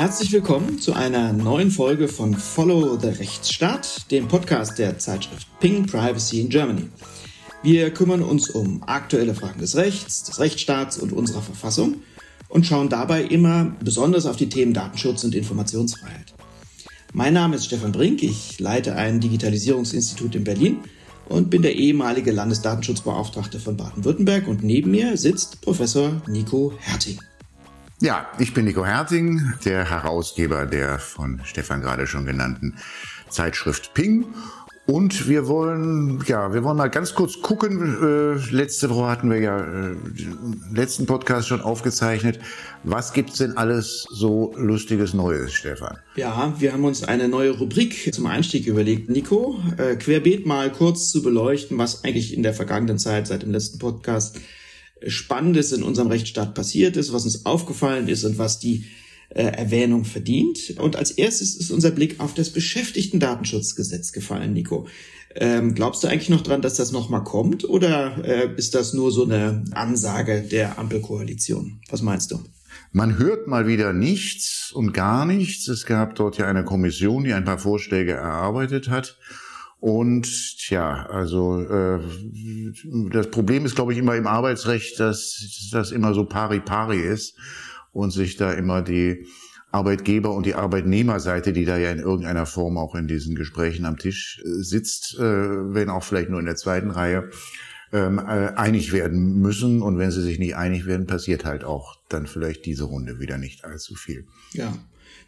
Herzlich willkommen zu einer neuen Folge von Follow the Rechtsstaat, dem Podcast der Zeitschrift Ping Privacy in Germany. Wir kümmern uns um aktuelle Fragen des Rechts, des Rechtsstaats und unserer Verfassung und schauen dabei immer besonders auf die Themen Datenschutz und Informationsfreiheit. Mein Name ist Stefan Brink, ich leite ein Digitalisierungsinstitut in Berlin und bin der ehemalige Landesdatenschutzbeauftragte von Baden-Württemberg und neben mir sitzt Professor Nico Herting. Ja, ich bin Nico Herting, der Herausgeber der von Stefan gerade schon genannten Zeitschrift Ping. Und wir wollen, ja, wir wollen mal ganz kurz gucken. Äh, letzte Woche hatten wir ja äh, den letzten Podcast schon aufgezeichnet. Was gibt's denn alles so lustiges Neues, Stefan? Ja, wir haben uns eine neue Rubrik zum Einstieg überlegt, Nico. Äh, querbeet mal kurz zu beleuchten, was eigentlich in der vergangenen Zeit seit dem letzten Podcast Spannendes in unserem Rechtsstaat passiert ist, was uns aufgefallen ist und was die äh, Erwähnung verdient. Und als erstes ist unser Blick auf das Beschäftigten-Datenschutzgesetz gefallen, Nico. Ähm, glaubst du eigentlich noch dran, dass das nochmal kommt oder äh, ist das nur so eine Ansage der Ampelkoalition? Was meinst du? Man hört mal wieder nichts und gar nichts. Es gab dort ja eine Kommission, die ein paar Vorschläge erarbeitet hat. Und tja, also äh, das Problem ist, glaube ich, immer im Arbeitsrecht, dass das immer so pari pari ist und sich da immer die Arbeitgeber und die Arbeitnehmerseite, die da ja in irgendeiner Form auch in diesen Gesprächen am Tisch äh, sitzt, äh, wenn auch vielleicht nur in der zweiten Reihe, ähm, äh, einig werden müssen. Und wenn sie sich nicht einig werden, passiert halt auch dann vielleicht diese Runde wieder nicht allzu viel. Ja.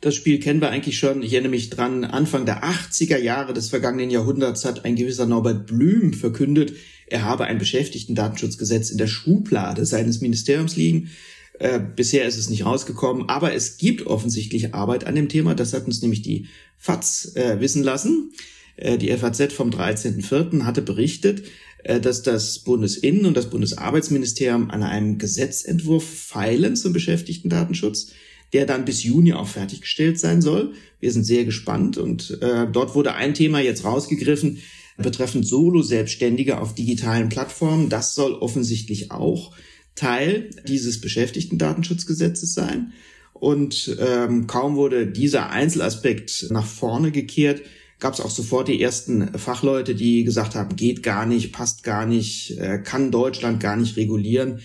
Das Spiel kennen wir eigentlich schon. Ich erinnere mich dran, Anfang der 80er Jahre des vergangenen Jahrhunderts hat ein gewisser Norbert Blüm verkündet, er habe ein Beschäftigten-Datenschutzgesetz in der Schublade seines Ministeriums liegen. Äh, bisher ist es nicht rausgekommen, aber es gibt offensichtlich Arbeit an dem Thema. Das hat uns nämlich die FAZ äh, wissen lassen. Äh, die FAZ vom 13.04. hatte berichtet, äh, dass das Bundesinnen- und das Bundesarbeitsministerium an einem Gesetzentwurf feilen zum Beschäftigten-Datenschutz der dann bis Juni auch fertiggestellt sein soll. Wir sind sehr gespannt und äh, dort wurde ein Thema jetzt rausgegriffen betreffend Solo-Selbstständige auf digitalen Plattformen. Das soll offensichtlich auch Teil dieses Beschäftigten-Datenschutzgesetzes sein. Und ähm, kaum wurde dieser Einzelaspekt nach vorne gekehrt, gab es auch sofort die ersten Fachleute, die gesagt haben, geht gar nicht, passt gar nicht, äh, kann Deutschland gar nicht regulieren.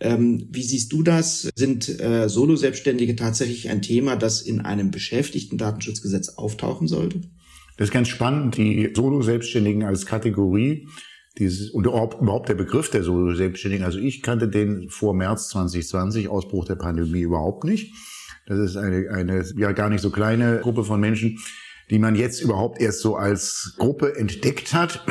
Ähm, wie siehst du das? Sind äh, Solo-Selbstständige tatsächlich ein Thema, das in einem Beschäftigten-Datenschutzgesetz auftauchen sollte? Das ist ganz spannend, die Solo-Selbstständigen als Kategorie. Dieses, und überhaupt der Begriff der Solo-Selbstständigen. Also ich kannte den vor März 2020, Ausbruch der Pandemie, überhaupt nicht. Das ist eine, eine ja gar nicht so kleine Gruppe von Menschen, die man jetzt überhaupt erst so als Gruppe entdeckt hat.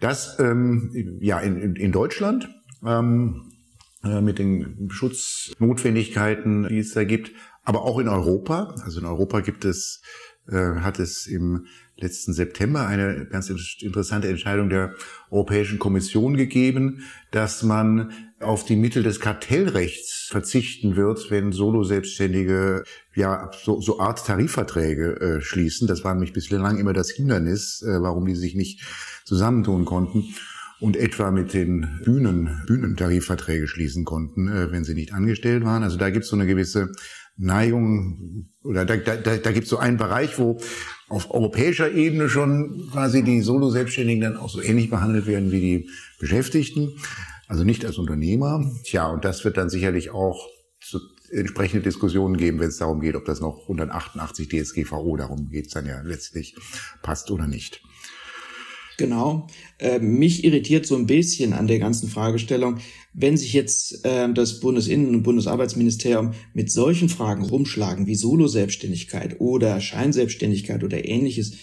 Das ähm, ja in, in Deutschland ähm, äh, mit den Schutznotwendigkeiten, die es da gibt, aber auch in Europa. Also in Europa gibt es, äh, hat es im letzten September eine ganz interessante Entscheidung der Europäischen Kommission gegeben, dass man auf die Mittel des Kartellrechts verzichten wird, wenn Solo-Selbstständige ja so, so Art Tarifverträge äh, schließen. Das war nämlich bislang immer das Hindernis, äh, warum die sich nicht zusammentun konnten und etwa mit den Bühnen, Bühnentarifverträge schließen konnten, äh, wenn sie nicht angestellt waren. Also da gibt es so eine gewisse Neigung oder da, da, da gibt es so einen Bereich, wo auf europäischer Ebene schon quasi die Solo-Selbstständigen dann auch so ähnlich behandelt werden wie die Beschäftigten, also nicht als Unternehmer. Tja, und das wird dann sicherlich auch zu entsprechende Diskussionen geben, wenn es darum geht, ob das noch 188 DSGVO, darum geht dann ja letztlich, passt oder nicht. Genau. Äh, mich irritiert so ein bisschen an der ganzen Fragestellung, wenn sich jetzt äh, das Bundesinnen- und Bundesarbeitsministerium mit solchen Fragen rumschlagen wie Solo-Selbstständigkeit oder Scheinselbstständigkeit oder ähnliches,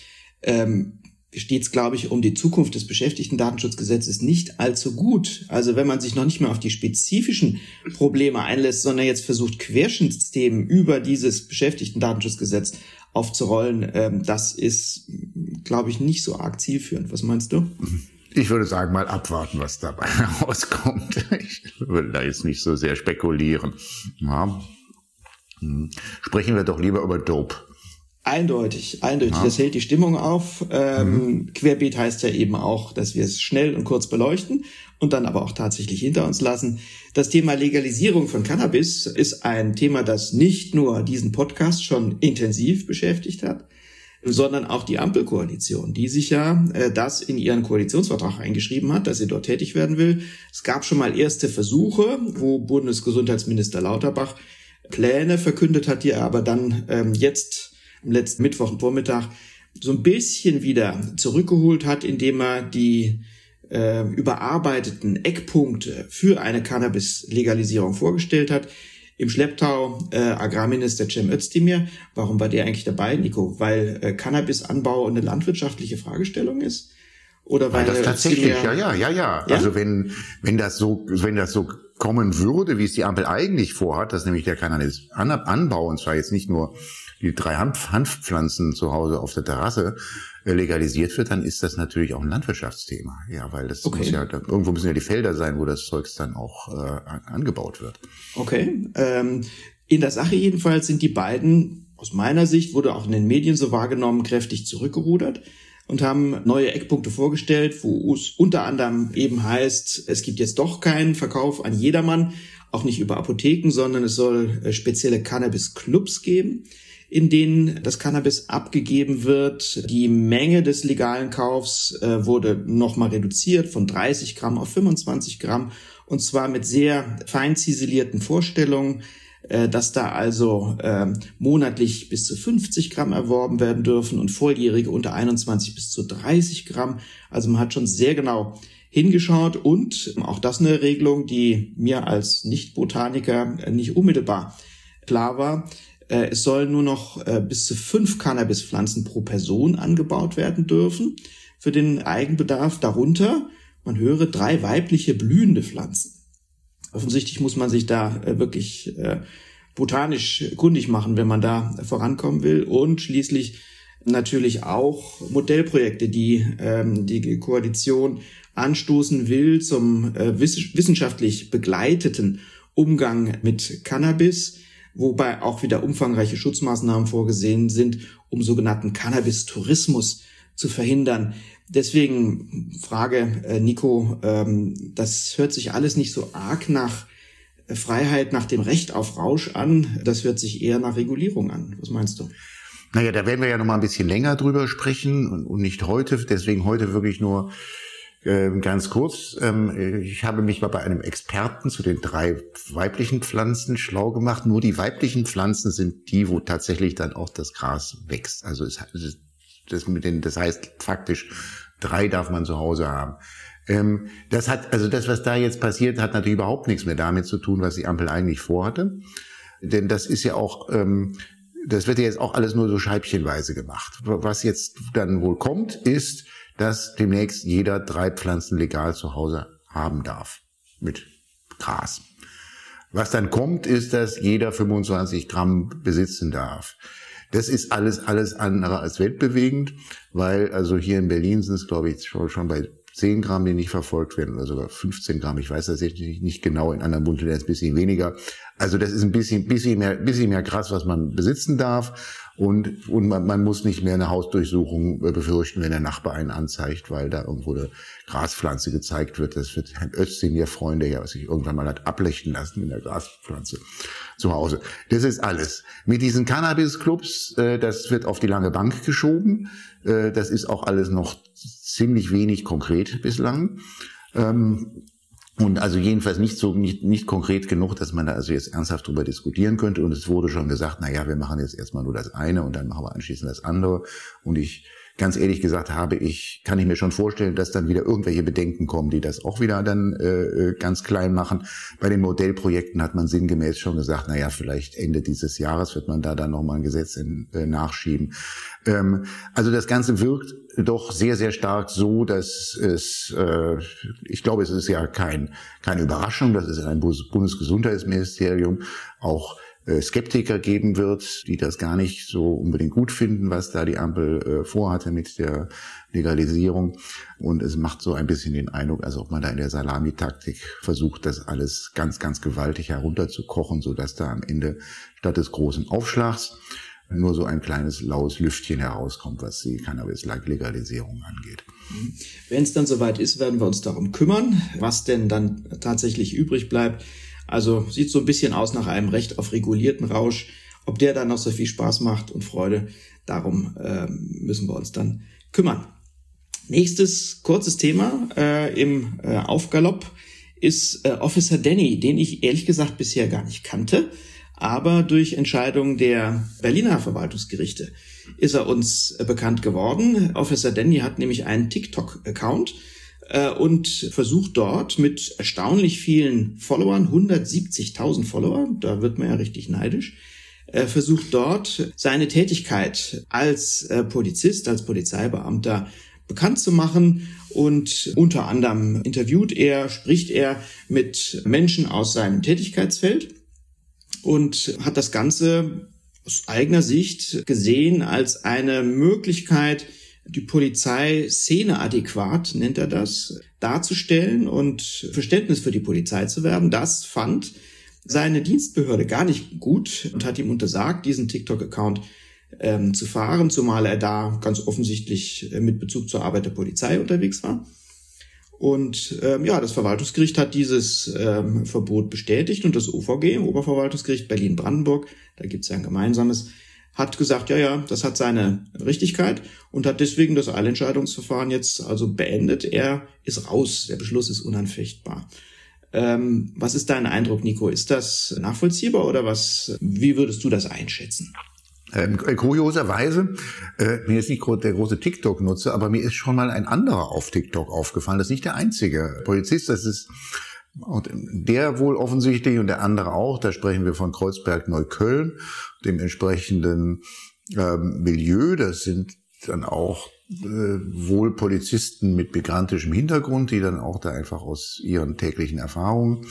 ähm, steht es, glaube ich, um die Zukunft des Beschäftigten-Datenschutzgesetzes nicht allzu gut. Also wenn man sich noch nicht mehr auf die spezifischen Probleme einlässt, sondern jetzt versucht, Querschnittsthemen über dieses Beschäftigten-Datenschutzgesetz aufzurollen, ähm, das ist, glaube ich, nicht so arg zielführend. Was meinst du? Ich würde sagen, mal abwarten, was dabei herauskommt. Ich würde da jetzt nicht so sehr spekulieren. Ja. Hm. Sprechen wir doch lieber über Dope. Eindeutig, eindeutig. Ja. Das hält die Stimmung auf. Ähm, mhm. Querbeet heißt ja eben auch, dass wir es schnell und kurz beleuchten und dann aber auch tatsächlich hinter uns lassen. Das Thema Legalisierung von Cannabis ist ein Thema, das nicht nur diesen Podcast schon intensiv beschäftigt hat, sondern auch die Ampelkoalition, die sich ja äh, das in ihren Koalitionsvertrag eingeschrieben hat, dass sie dort tätig werden will. Es gab schon mal erste Versuche, wo Bundesgesundheitsminister Lauterbach Pläne verkündet hat, die er aber dann ähm, jetzt am letzten Mittwoch Vormittag so ein bisschen wieder zurückgeholt hat, indem er die äh, überarbeiteten Eckpunkte für eine Cannabis-Legalisierung vorgestellt hat. Im Schlepptau äh, Agrarminister Cem Özdemir. Warum war der eigentlich dabei, Nico? Weil äh, Cannabisanbau eine landwirtschaftliche Fragestellung ist? Oder weil, weil das tatsächlich, ja, ja, ja, ja, ja. Also wenn, wenn das so, wenn das so kommen würde, wie es die Ampel eigentlich vorhat, dass nämlich der Cannabis-Anbau, und zwar jetzt nicht nur die drei Hanf Hanfpflanzen zu Hause auf der Terrasse äh, legalisiert wird, dann ist das natürlich auch ein Landwirtschaftsthema. Ja, weil das okay. muss ja, irgendwo müssen ja die Felder sein, wo das Zeugs dann auch äh, angebaut wird. Okay. Ähm, in der Sache jedenfalls sind die beiden, aus meiner Sicht, wurde auch in den Medien so wahrgenommen, kräftig zurückgerudert und haben neue Eckpunkte vorgestellt, wo es unter anderem eben heißt, es gibt jetzt doch keinen Verkauf an jedermann, auch nicht über Apotheken, sondern es soll äh, spezielle Cannabis-Clubs geben in denen das Cannabis abgegeben wird. Die Menge des legalen Kaufs äh, wurde nochmal reduziert von 30 Gramm auf 25 Gramm und zwar mit sehr fein ziselierten Vorstellungen, äh, dass da also äh, monatlich bis zu 50 Gramm erworben werden dürfen und Volljährige unter 21 bis zu 30 Gramm. Also man hat schon sehr genau hingeschaut und auch das eine Regelung, die mir als Nicht-Botaniker nicht unmittelbar klar war. Äh, es sollen nur noch äh, bis zu fünf Cannabispflanzen pro Person angebaut werden dürfen für den Eigenbedarf. Darunter, man höre, drei weibliche blühende Pflanzen. Offensichtlich muss man sich da äh, wirklich botanisch kundig machen, wenn man da vorankommen will. Und schließlich natürlich auch Modellprojekte, die ähm, die Koalition anstoßen will zum wissenschaftlich begleiteten Umgang mit Cannabis wobei auch wieder umfangreiche Schutzmaßnahmen vorgesehen sind, um sogenannten Cannabis-Tourismus zu verhindern. Deswegen Frage, äh, Nico, ähm, das hört sich alles nicht so arg nach äh, Freiheit, nach dem Recht auf Rausch an. Das hört sich eher nach Regulierung an. Was meinst du? Naja, da werden wir ja noch mal ein bisschen länger drüber sprechen und nicht heute. Deswegen heute wirklich nur ganz kurz, ähm, ich habe mich mal bei einem Experten zu den drei weiblichen Pflanzen schlau gemacht. Nur die weiblichen Pflanzen sind die, wo tatsächlich dann auch das Gras wächst. Also es, das, mit den, das heißt faktisch, drei darf man zu Hause haben. Ähm, das hat, also das, was da jetzt passiert, hat natürlich überhaupt nichts mehr damit zu tun, was die Ampel eigentlich vorhatte. Denn das ist ja auch, das wird ja jetzt auch alles nur so scheibchenweise gemacht. Was jetzt dann wohl kommt, ist, dass demnächst jeder drei Pflanzen legal zu Hause haben darf. Mit Gras. Was dann kommt, ist, dass jeder 25 Gramm besitzen darf. Das ist alles, alles andere als weltbewegend, weil also hier in Berlin sind es, glaube ich, schon bei 10 Gramm, die nicht verfolgt werden, oder sogar 15 Gramm. Ich weiß tatsächlich nicht genau. In anderen Bundesländern ist ein bisschen weniger. Also das ist ein bisschen, bisschen mehr, bisschen mehr krass, was man besitzen darf. Und, und man, man muss nicht mehr eine Hausdurchsuchung äh, befürchten, wenn der Nachbar einen anzeigt, weil da irgendwo eine Graspflanze gezeigt wird. Das wird Herrn Özdemir freuen, der ja sich irgendwann mal hat ablechten lassen mit der Graspflanze zu Hause. Das ist alles. Mit diesen Cannabis-Clubs, äh, das wird auf die lange Bank geschoben. Äh, das ist auch alles noch ziemlich wenig konkret bislang. Ähm, und also jedenfalls nicht so, nicht, nicht konkret genug, dass man da also jetzt ernsthaft drüber diskutieren könnte. Und es wurde schon gesagt, na ja, wir machen jetzt erstmal nur das eine und dann machen wir anschließend das andere. Und ich ganz ehrlich gesagt habe ich, kann ich mir schon vorstellen, dass dann wieder irgendwelche Bedenken kommen, die das auch wieder dann äh, äh, ganz klein machen. Bei den Modellprojekten hat man sinngemäß schon gesagt, na ja, vielleicht Ende dieses Jahres wird man da dann nochmal ein Gesetz in, äh, nachschieben. Ähm, also das Ganze wirkt doch sehr, sehr stark so, dass es, äh, ich glaube, es ist ja kein, keine Überraschung, dass es ein Bundesgesundheitsministerium auch Skeptiker geben wird, die das gar nicht so unbedingt gut finden, was da die Ampel äh, vorhatte mit der Legalisierung. Und es macht so ein bisschen den Eindruck, als ob man da in der Salamitaktik versucht, das alles ganz, ganz gewaltig herunterzukochen, so dass da am Ende statt des großen Aufschlags nur so ein kleines laues Lüftchen herauskommt, was die Cannabis-Legalisierung angeht. Wenn es dann soweit ist, werden wir uns darum kümmern, was denn dann tatsächlich übrig bleibt. Also sieht so ein bisschen aus nach einem Recht auf regulierten Rausch. Ob der dann noch so viel Spaß macht und Freude, darum äh, müssen wir uns dann kümmern. Nächstes kurzes Thema äh, im äh, Aufgalopp ist äh, Officer Danny, den ich ehrlich gesagt bisher gar nicht kannte. Aber durch Entscheidung der Berliner Verwaltungsgerichte ist er uns äh, bekannt geworden. Officer Danny hat nämlich einen TikTok-Account äh, und versucht dort mit erstaunlich vielen Followern, 170.000 Follower, da wird man ja richtig neidisch, äh, versucht dort seine Tätigkeit als äh, Polizist, als Polizeibeamter bekannt zu machen. Und unter anderem interviewt er, spricht er mit Menschen aus seinem Tätigkeitsfeld und hat das Ganze aus eigener Sicht gesehen als eine Möglichkeit, die Polizei szeneadäquat, nennt er das, darzustellen und Verständnis für die Polizei zu werden. Das fand seine Dienstbehörde gar nicht gut und hat ihm untersagt, diesen TikTok-Account ähm, zu fahren, zumal er da ganz offensichtlich äh, mit Bezug zur Arbeit der Polizei unterwegs war. Und ähm, ja, das Verwaltungsgericht hat dieses ähm, Verbot bestätigt und das OVG, Oberverwaltungsgericht Berlin-Brandenburg, da gibt es ja ein gemeinsames, hat gesagt, ja, ja, das hat seine Richtigkeit und hat deswegen das Eilentscheidungsverfahren jetzt also beendet. Er ist raus, der Beschluss ist unanfechtbar. Ähm, was ist dein Eindruck, Nico? Ist das nachvollziehbar oder was? Wie würdest du das einschätzen? Ähm, kurioserweise, äh, mir ist nicht der große TikTok-Nutzer, aber mir ist schon mal ein anderer auf TikTok aufgefallen. Das ist nicht der einzige Polizist, das ist und der wohl offensichtlich und der andere auch, da sprechen wir von Kreuzberg Neukölln, dem entsprechenden ähm, Milieu. Das sind dann auch äh, wohl Polizisten mit migrantischem Hintergrund, die dann auch da einfach aus ihren täglichen Erfahrungen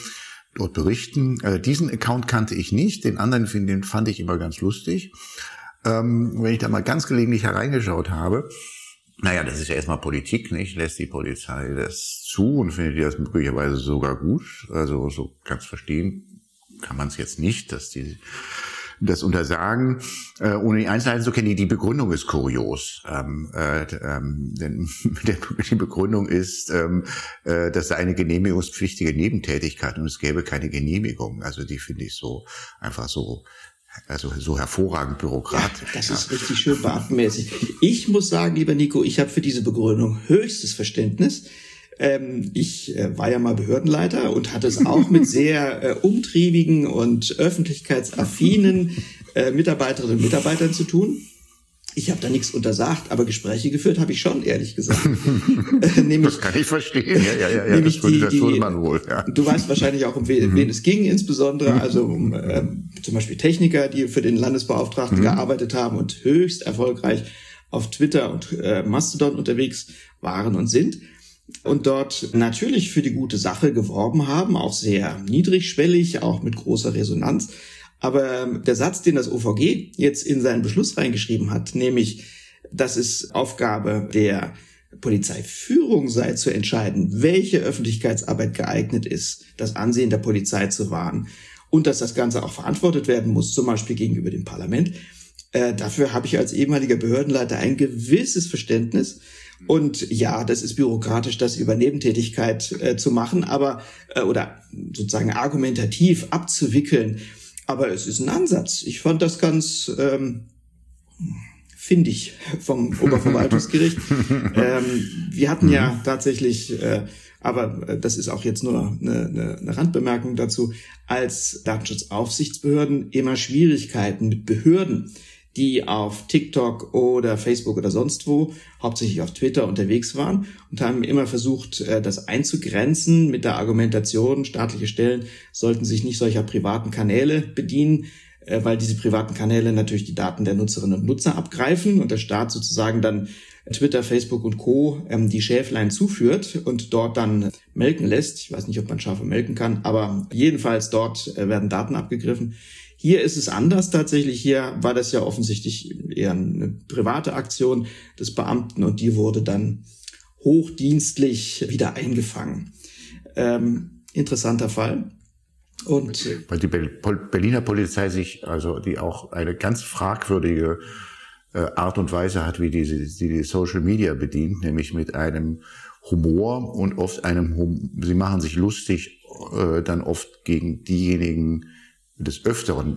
dort berichten. Äh, diesen Account kannte ich nicht, den anderen den fand ich immer ganz lustig. Ähm, wenn ich da mal ganz gelegentlich hereingeschaut habe, naja, das ist ja erstmal Politik, nicht? Lässt die Polizei das zu und findet die das möglicherweise sogar gut? Also so ganz verstehen kann man es jetzt nicht, dass die das untersagen, äh, ohne die Einzelheiten zu kennen. Die, die Begründung ist kurios. Ähm, äh, ähm, denn die Begründung ist, ähm, äh, das eine genehmigungspflichtige Nebentätigkeit und es gäbe keine Genehmigung. Also die finde ich so einfach so also so hervorragend bürokratisch. Ja, das ist richtig schön beamtenmäßig. Ich muss sagen, lieber Nico, ich habe für diese Begründung höchstes Verständnis. Ähm, ich äh, war ja mal Behördenleiter und hatte es auch mit sehr äh, umtriebigen und öffentlichkeitsaffinen äh, Mitarbeiterinnen und Mitarbeitern zu tun. Ich habe da nichts untersagt, aber Gespräche geführt habe ich schon, ehrlich gesagt. äh, nämlich, das kann ich verstehen. Ja, ja, ja, nämlich das, die, das die, man wohl. Ja. Du weißt wahrscheinlich auch, um wen, mhm. wen es ging, insbesondere mhm. also um äh, zum Beispiel Techniker, die für den Landesbeauftragten mhm. gearbeitet haben und höchst erfolgreich auf Twitter und äh, Mastodon unterwegs waren und sind und dort natürlich für die gute Sache geworben haben, auch sehr niedrigschwellig, auch mit großer Resonanz. Aber ähm, der Satz, den das OVG jetzt in seinen Beschluss reingeschrieben hat, nämlich, dass es Aufgabe der Polizeiführung sei zu entscheiden, welche Öffentlichkeitsarbeit geeignet ist, das Ansehen der Polizei zu wahren und dass das Ganze auch verantwortet werden muss, zum Beispiel gegenüber dem Parlament. Äh, dafür habe ich als ehemaliger Behördenleiter ein gewisses Verständnis. Und ja, das ist bürokratisch, das über Nebentätigkeit äh, zu machen, aber äh, oder sozusagen argumentativ abzuwickeln. Aber es ist ein Ansatz. Ich fand das ganz ähm, findig vom Oberverwaltungsgericht. ähm, wir hatten ja mhm. tatsächlich, äh, aber äh, das ist auch jetzt nur eine, eine, eine Randbemerkung dazu, als Datenschutzaufsichtsbehörden immer Schwierigkeiten mit Behörden die auf TikTok oder Facebook oder sonst wo, hauptsächlich auf Twitter unterwegs waren und haben immer versucht, äh, das einzugrenzen mit der Argumentation, staatliche Stellen sollten sich nicht solcher privaten Kanäle bedienen, äh, weil diese privaten Kanäle natürlich die Daten der Nutzerinnen und Nutzer abgreifen und der Staat sozusagen dann Twitter, Facebook und Co. Ähm, die Schäflein zuführt und dort dann melken lässt. Ich weiß nicht, ob man Schafe melken kann, aber jedenfalls dort äh, werden Daten abgegriffen. Hier ist es anders tatsächlich. Hier war das ja offensichtlich eher eine private Aktion des Beamten und die wurde dann hochdienstlich wieder eingefangen. Ähm, interessanter Fall. Und weil die Berliner Polizei sich, also die auch eine ganz fragwürdige äh, Art und Weise hat, wie die, die, die Social Media bedient, nämlich mit einem Humor und oft einem, hum sie machen sich lustig äh, dann oft gegen diejenigen, des Öfteren,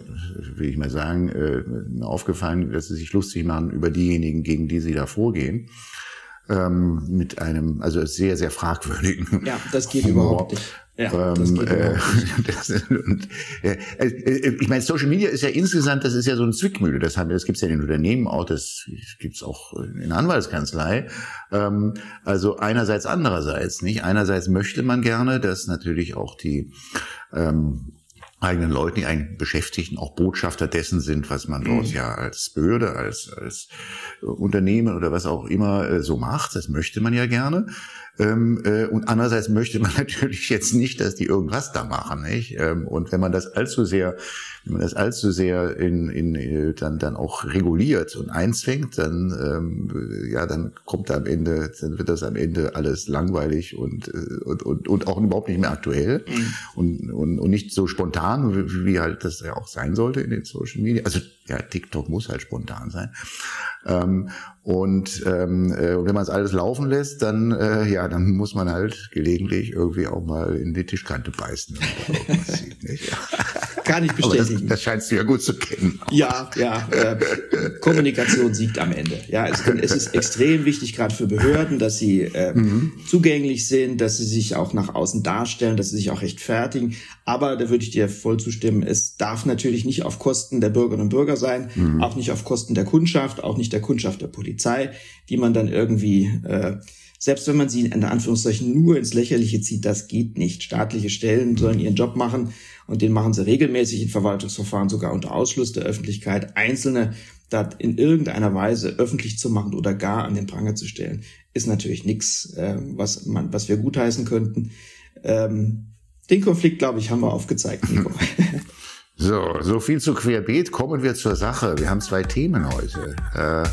will ich mal sagen, äh, aufgefallen, dass sie sich lustig machen über diejenigen, gegen die sie da vorgehen ähm, mit einem, also sehr, sehr fragwürdigen. Ja, das geht Humor. überhaupt nicht. Ja, das geht äh, das, und, äh, äh, ich meine, Social Media ist ja insgesamt, das ist ja so eine Zwickmühle. Das, haben, das gibt's ja in den Unternehmen auch, das gibt's auch in der Anwaltskanzlei. Ähm, also einerseits, andererseits. Nicht einerseits möchte man gerne, dass natürlich auch die ähm, eigenen Leuten, die eigenen Beschäftigten auch Botschafter dessen sind, was man dort mhm. ja als Behörde, als, als Unternehmen oder was auch immer äh, so macht. Das möchte man ja gerne. Ähm, äh, und andererseits möchte man natürlich jetzt nicht, dass die irgendwas da machen. Nicht? Ähm, und wenn man das allzu sehr, wenn man das allzu sehr in, in äh, dann dann auch reguliert und einzwängt, dann ähm, ja, dann kommt da am Ende, dann wird das am Ende alles langweilig und äh, und, und, und auch überhaupt nicht mehr aktuell mhm. und, und und nicht so spontan, wie, wie halt das ja auch sein sollte in den Social Media. Also ja, TikTok muss halt spontan sein. Ähm, und ähm, äh, wenn man es alles laufen lässt, dann äh, ja, dann muss man halt gelegentlich irgendwie auch mal in die Tischkante beißen. sieht? Kann ich bestätigen. Das, das, scheinst du ja gut zu kennen. Ja, ja. Äh, Kommunikation siegt am Ende. Ja, es, es ist extrem wichtig, gerade für Behörden, dass sie äh, mhm. zugänglich sind, dass sie sich auch nach außen darstellen, dass sie sich auch rechtfertigen. Aber da würde ich dir voll zustimmen. Es darf natürlich nicht auf Kosten der Bürgerinnen und Bürger sein, mhm. auch nicht auf Kosten der Kundschaft, auch nicht der Kundschaft der Polizei, die man dann irgendwie äh, selbst wenn man sie in Anführungszeichen nur ins Lächerliche zieht, das geht nicht. Staatliche Stellen sollen ihren Job machen und den machen sie regelmäßig in Verwaltungsverfahren sogar unter Ausschluss der Öffentlichkeit. Einzelne da in irgendeiner Weise öffentlich zu machen oder gar an den Pranger zu stellen, ist natürlich nichts, äh, was man, was wir gutheißen könnten. Ähm, den Konflikt, glaube ich, haben wir aufgezeigt, Nico. So, so viel zu Querbeet. Kommen wir zur Sache. Wir haben zwei Themen heute. Äh,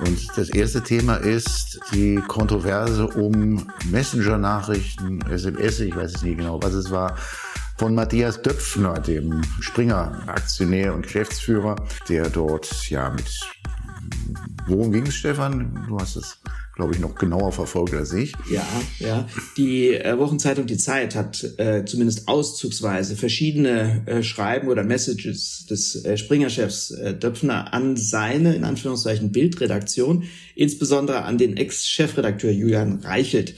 und das erste Thema ist die Kontroverse um Messenger-Nachrichten, SMS, ich weiß es nicht genau, was es war, von Matthias Döpfner, dem Springer-Aktionär und Geschäftsführer, der dort ja mit Worum ging es, Stefan? Du hast es, glaube ich, noch genauer verfolgt als ich. Ja, ja. Die äh, Wochenzeitung Die Zeit hat äh, zumindest auszugsweise verschiedene äh, Schreiben oder Messages des äh, Springer-Chefs äh, Döpfner an seine, in Anführungszeichen, Bildredaktion, insbesondere an den Ex-Chefredakteur Julian Reichelt,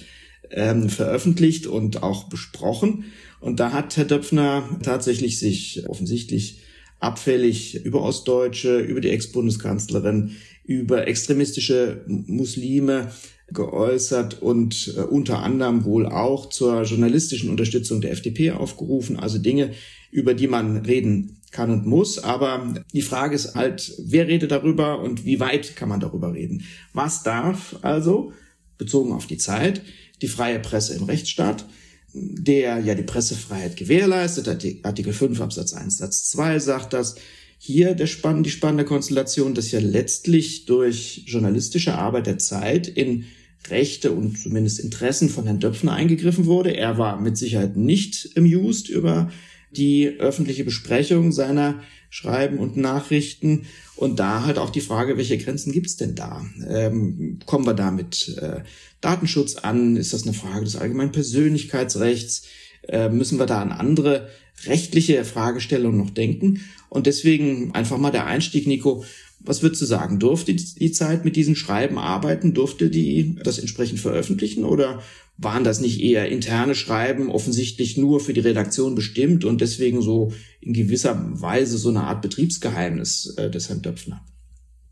ähm, veröffentlicht und auch besprochen. Und da hat Herr Döpfner tatsächlich sich offensichtlich abfällig über Ostdeutsche, über die Ex-Bundeskanzlerin, über extremistische Muslime geäußert und äh, unter anderem wohl auch zur journalistischen Unterstützung der FDP aufgerufen. Also Dinge, über die man reden kann und muss. Aber die Frage ist halt, wer redet darüber und wie weit kann man darüber reden? Was darf also, bezogen auf die Zeit, die freie Presse im Rechtsstaat, der ja die Pressefreiheit gewährleistet, Artikel 5 Absatz 1 Satz 2 sagt das, hier der spann die spannende Konstellation, dass ja letztlich durch journalistische Arbeit der Zeit in Rechte und zumindest Interessen von Herrn Döpfner eingegriffen wurde. Er war mit Sicherheit nicht amused über die öffentliche Besprechung seiner Schreiben und Nachrichten. Und da halt auch die Frage, welche Grenzen gibt's denn da? Ähm, kommen wir da mit äh, Datenschutz an? Ist das eine Frage des allgemeinen Persönlichkeitsrechts? Äh, müssen wir da an andere rechtliche Fragestellungen noch denken? Und deswegen einfach mal der Einstieg, Nico. Was würdest du sagen? Durfte die Zeit mit diesen Schreiben arbeiten? Durfte die das entsprechend veröffentlichen? Oder waren das nicht eher interne Schreiben, offensichtlich nur für die Redaktion bestimmt und deswegen so in gewisser Weise so eine Art Betriebsgeheimnis äh, des Herrn Döpfner?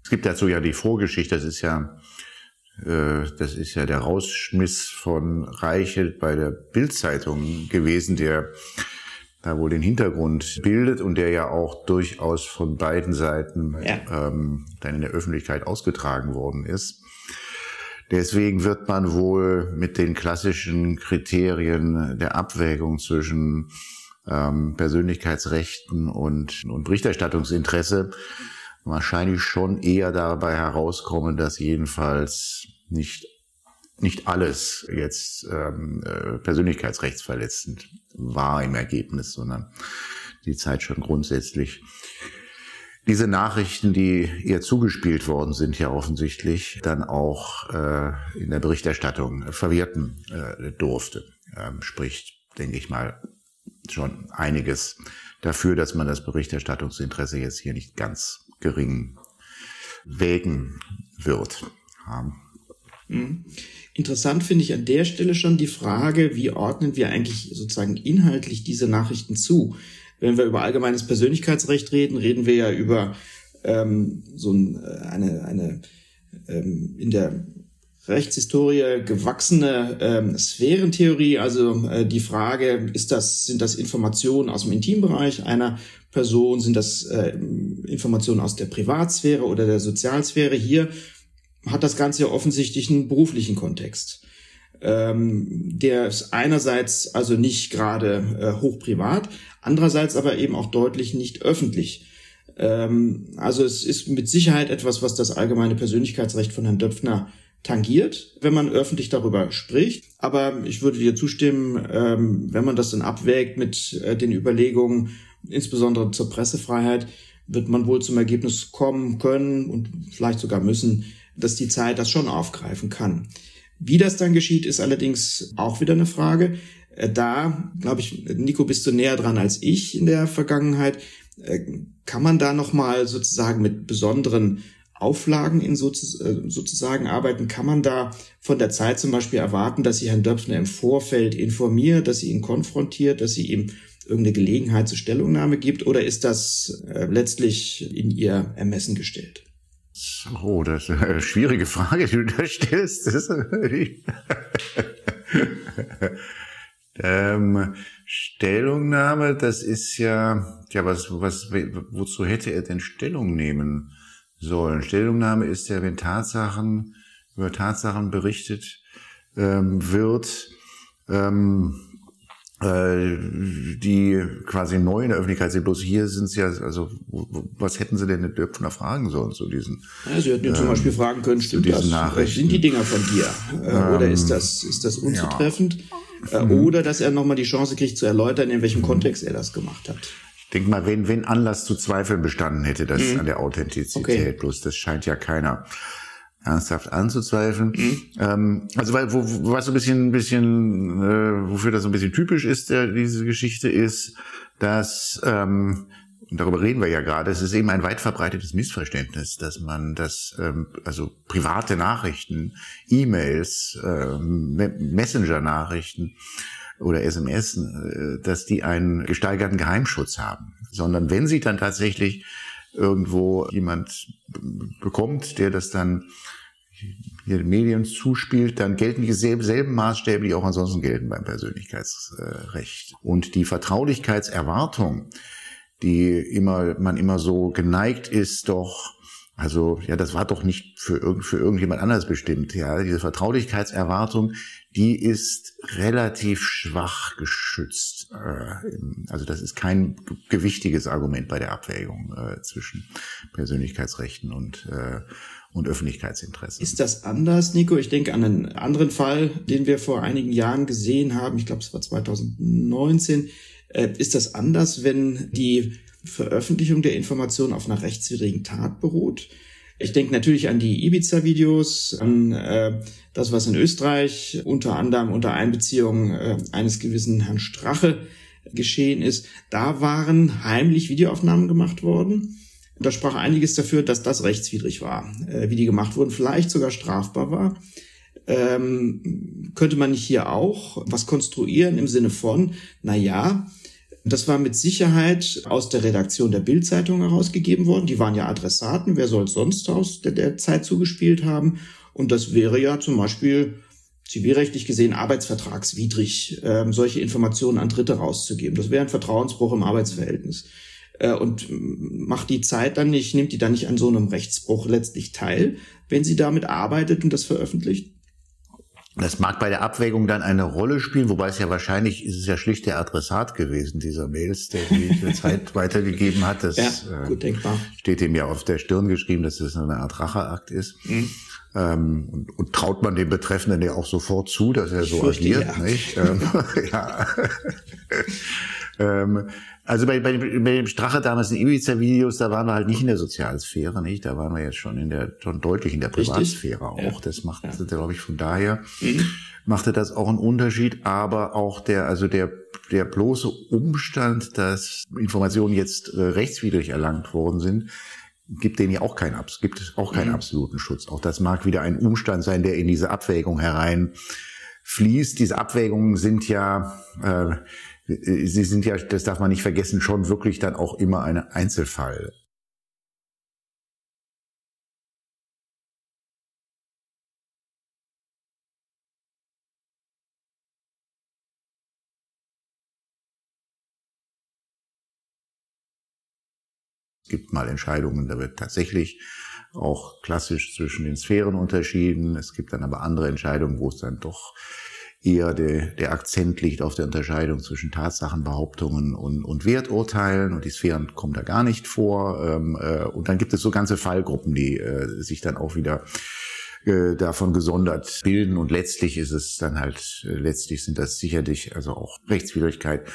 Es gibt dazu ja die Vorgeschichte, das ist ja, äh, das ist ja der Rausschmiss von Reichelt bei der Bildzeitung gewesen, der da wohl den Hintergrund bildet und der ja auch durchaus von beiden Seiten ja. ähm, dann in der Öffentlichkeit ausgetragen worden ist. Deswegen wird man wohl mit den klassischen Kriterien der Abwägung zwischen ähm, Persönlichkeitsrechten und, und Berichterstattungsinteresse wahrscheinlich schon eher dabei herauskommen, dass jedenfalls nicht nicht alles jetzt ähm, äh, persönlichkeitsrechtsverletzend war im Ergebnis, sondern die Zeit schon grundsätzlich diese Nachrichten, die ihr zugespielt worden sind, ja offensichtlich dann auch äh, in der Berichterstattung verwerten äh, durfte. Ähm, spricht, denke ich mal, schon einiges dafür, dass man das Berichterstattungsinteresse jetzt hier nicht ganz gering wägen wird. Ja. Mhm. Interessant finde ich an der Stelle schon die Frage, wie ordnen wir eigentlich sozusagen inhaltlich diese Nachrichten zu? Wenn wir über allgemeines Persönlichkeitsrecht reden, reden wir ja über ähm, so ein, äh, eine, eine ähm, in der Rechtshistorie gewachsene ähm, Sphärentheorie, also äh, die Frage, ist das, sind das Informationen aus dem Intimbereich einer Person, sind das äh, Informationen aus der Privatsphäre oder der Sozialsphäre? Hier hat das Ganze ja offensichtlich einen beruflichen Kontext. Ähm, der ist einerseits also nicht gerade äh, hochprivat, andererseits aber eben auch deutlich nicht öffentlich. Ähm, also es ist mit Sicherheit etwas, was das allgemeine Persönlichkeitsrecht von Herrn Döpfner tangiert, wenn man öffentlich darüber spricht. Aber ich würde dir zustimmen, ähm, wenn man das dann abwägt mit äh, den Überlegungen, insbesondere zur Pressefreiheit, wird man wohl zum Ergebnis kommen können und vielleicht sogar müssen, dass die Zeit das schon aufgreifen kann. Wie das dann geschieht, ist allerdings auch wieder eine Frage. Äh, da, glaube ich, Nico, bist du näher dran als ich in der Vergangenheit. Äh, kann man da nochmal sozusagen mit besonderen Auflagen in äh, sozusagen arbeiten? Kann man da von der Zeit zum Beispiel erwarten, dass sie Herrn Döpfner im Vorfeld informiert, dass sie ihn konfrontiert, dass sie ihm irgendeine Gelegenheit zur Stellungnahme gibt? Oder ist das letztlich in ihr Ermessen gestellt? Oh, das ist eine schwierige Frage, die du da stellst. ähm, Stellungnahme, das ist ja, ja, was, was, wozu hätte er denn Stellung nehmen sollen? Stellungnahme ist ja, wenn Tatsachen, über Tatsachen berichtet ähm, wird, ähm, äh, die quasi neu in der Öffentlichkeit sind. Bloß hier sind sie ja, also was hätten sie denn den Döpfner fragen sollen zu diesen? Ja, sie hätten ähm, zum Beispiel fragen können, stimmt das? Sind die Dinger von dir? Äh, oder ist das, ist das unzutreffend? Ja. Äh, mhm. Oder dass er nochmal die Chance kriegt zu erläutern, in welchem mhm. Kontext er das gemacht hat. Ich denke mal, wenn, wenn Anlass zu Zweifeln bestanden hätte, das mhm. an der Authentizität, okay. bloß das scheint ja keiner ernsthaft anzuzweifeln. Mhm. Ähm, also weil wo, was so ein bisschen, ein bisschen, äh, wofür das so ein bisschen typisch ist, der, diese Geschichte ist, dass ähm, und darüber reden wir ja gerade, es ist eben ein weit verbreitetes Missverständnis, dass man das, ähm, also private Nachrichten, E-Mails, ähm, Messenger-Nachrichten oder SMS, äh, dass die einen gesteigerten Geheimschutz haben, sondern wenn sie dann tatsächlich irgendwo jemand bekommt, der das dann hier Medien zuspielt, dann gelten dieselben Maßstäbe, die auch ansonsten gelten beim Persönlichkeitsrecht. Und die Vertraulichkeitserwartung, die immer, man immer so geneigt ist, doch also ja, das war doch nicht für, für irgendjemand anders bestimmt. Ja, diese Vertraulichkeitserwartung, die ist relativ schwach geschützt. Äh, also das ist kein gewichtiges Argument bei der Abwägung äh, zwischen Persönlichkeitsrechten und äh, und Öffentlichkeitsinteressen. Ist das anders, Nico? Ich denke an einen anderen Fall, den wir vor einigen Jahren gesehen haben. Ich glaube, es war 2019. Ist das anders, wenn die Veröffentlichung der Informationen auf einer rechtswidrigen Tat beruht. Ich denke natürlich an die Ibiza-Videos, an äh, das, was in Österreich unter anderem unter Einbeziehung äh, eines gewissen Herrn Strache geschehen ist. Da waren heimlich Videoaufnahmen gemacht worden. Da sprach einiges dafür, dass das rechtswidrig war, äh, wie die gemacht wurden, vielleicht sogar strafbar war. Ähm, könnte man nicht hier auch was konstruieren im Sinne von, na ja, das war mit Sicherheit aus der Redaktion der Bildzeitung herausgegeben worden. Die waren ja Adressaten. Wer soll es sonst aus der, der Zeit zugespielt haben? Und das wäre ja zum Beispiel zivilrechtlich gesehen arbeitsvertragswidrig, äh, solche Informationen an Dritte rauszugeben. Das wäre ein Vertrauensbruch im Arbeitsverhältnis. Äh, und macht die Zeit dann nicht, nimmt die dann nicht an so einem Rechtsbruch letztlich teil, wenn sie damit arbeitet und das veröffentlicht? Das mag bei der Abwägung dann eine Rolle spielen, wobei es ja wahrscheinlich ist es ja schlicht der Adressat gewesen dieser Mails, der die Zeit weitergegeben hat. Das ja, gut denkbar. Äh, steht ihm ja auf der Stirn geschrieben, dass es eine Art Racheakt ist. Mhm. Ähm, und, und, traut man dem Betreffenden ja auch sofort zu, dass er so agiert, ja. nicht? Ähm, ja. ähm, also bei, bei, bei dem Strache damals in Ibiza-Videos, da waren wir halt nicht in der Sozialsphäre, nicht? Da waren wir jetzt schon in der, schon deutlich in der Privatsphäre Richtig? auch. Ja. Das macht, ja. glaube ich, von daher mhm. machte das auch einen Unterschied. Aber auch der, also der, der bloße Umstand, dass Informationen jetzt äh, rechtswidrig erlangt worden sind, gibt denen ja auch keinen, gibt auch keinen mhm. absoluten Schutz. Auch das mag wieder ein Umstand sein, der in diese Abwägung herein fließt. Diese Abwägungen sind ja, äh, sie sind ja, das darf man nicht vergessen, schon wirklich dann auch immer ein Einzelfall. Es gibt mal Entscheidungen, da wird tatsächlich auch klassisch zwischen den Sphären unterschieden. Es gibt dann aber andere Entscheidungen, wo es dann doch eher der, der Akzent liegt auf der Unterscheidung zwischen Tatsachenbehauptungen und, und Werturteilen und die Sphären kommen da gar nicht vor. Ähm, äh, und dann gibt es so ganze Fallgruppen, die äh, sich dann auch wieder äh, davon gesondert bilden und letztlich ist es dann halt, äh, letztlich sind das sicherlich also auch Rechtswidrigkeit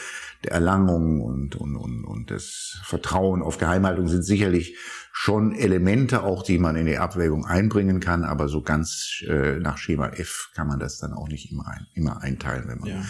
der Erlangung und, und, und, und das Vertrauen auf Geheimhaltung sind sicherlich schon Elemente auch, die man in die Abwägung einbringen kann, aber so ganz äh, nach Schema F kann man das dann auch nicht immer, ein, immer einteilen, wenn man ja.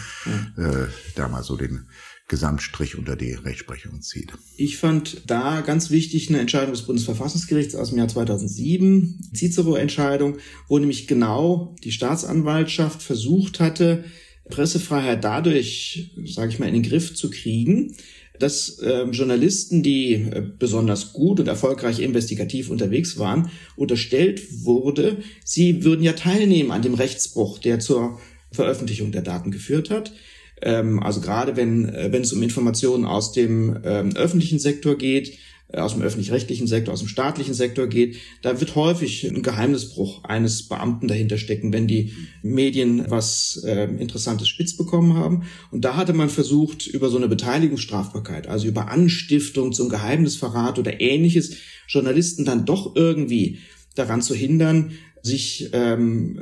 Äh, da mal so den Gesamtstrich unter die Rechtsprechung zieht. Ich fand da ganz wichtig eine Entscheidung des Bundesverfassungsgerichts aus dem Jahr 2007, Cicero-Entscheidung, wo nämlich genau die Staatsanwaltschaft versucht hatte, Pressefreiheit dadurch, sage ich mal, in den Griff zu kriegen, dass äh, Journalisten, die äh, besonders gut und erfolgreich investigativ unterwegs waren, unterstellt wurde, sie würden ja teilnehmen an dem Rechtsbruch, der zur Veröffentlichung der Daten geführt hat. Ähm, also gerade wenn, äh, wenn es um Informationen aus dem ähm, öffentlichen Sektor geht, äh, aus dem öffentlich-rechtlichen Sektor, aus dem staatlichen Sektor geht, da wird häufig ein Geheimnisbruch eines Beamten dahinter stecken, wenn die Medien was äh, Interessantes spitz bekommen haben. Und da hatte man versucht, über so eine Beteiligungsstrafbarkeit, also über Anstiftung zum Geheimnisverrat oder ähnliches, Journalisten dann doch irgendwie daran zu hindern, sich ähm,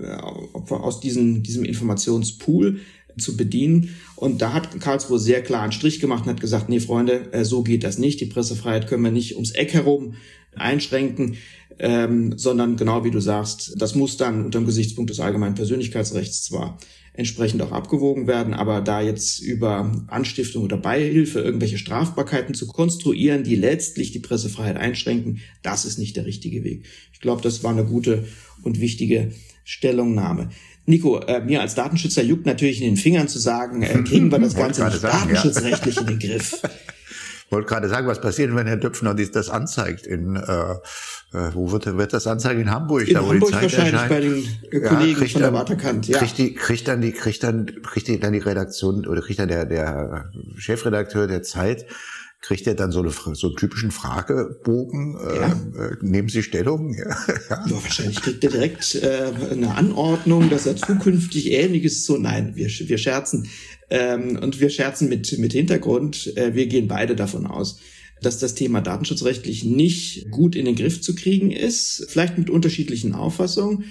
aus diesem, diesem Informationspool zu bedienen. Und da hat Karlsruhe sehr klar einen Strich gemacht und hat gesagt, nee, Freunde, äh, so geht das nicht. Die Pressefreiheit können wir nicht ums Eck herum einschränken, ähm, sondern genau wie du sagst, das muss dann unter dem Gesichtspunkt des allgemeinen Persönlichkeitsrechts zwar entsprechend auch abgewogen werden, aber da jetzt über Anstiftung oder Beihilfe irgendwelche Strafbarkeiten zu konstruieren, die letztlich die Pressefreiheit einschränken, das ist nicht der richtige Weg. Ich glaube, das war eine gute und wichtige Stellungnahme. Nico, äh, mir als Datenschützer juckt natürlich in den Fingern zu sagen, äh, kriegen wir das Ganze nicht sagen, datenschutzrechtlich ja. in den Griff. wollte gerade sagen, was passiert, wenn Herr Döpfner das anzeigt in äh, äh, wo wird, wird das anzeigen in Hamburg? In da, wo Hamburg die Zeit wahrscheinlich erscheint. bei den äh, Kollegen ja, von der Waterkant. Ja. Kriegt, die, kriegt dann die kriegt dann kriegt dann die Redaktion oder kriegt dann der der Chefredakteur der Zeit kriegt er dann so, eine, so einen typischen Fragebogen. Äh, ja. Äh, nehmen Sie Stellung? ja. ja, wahrscheinlich kriegt er direkt äh, eine Anordnung, dass er zukünftig Ähnliches so. Nein, wir, wir scherzen. Ähm, und wir scherzen mit, mit Hintergrund. Äh, wir gehen beide davon aus, dass das Thema datenschutzrechtlich nicht gut in den Griff zu kriegen ist. Vielleicht mit unterschiedlichen Auffassungen.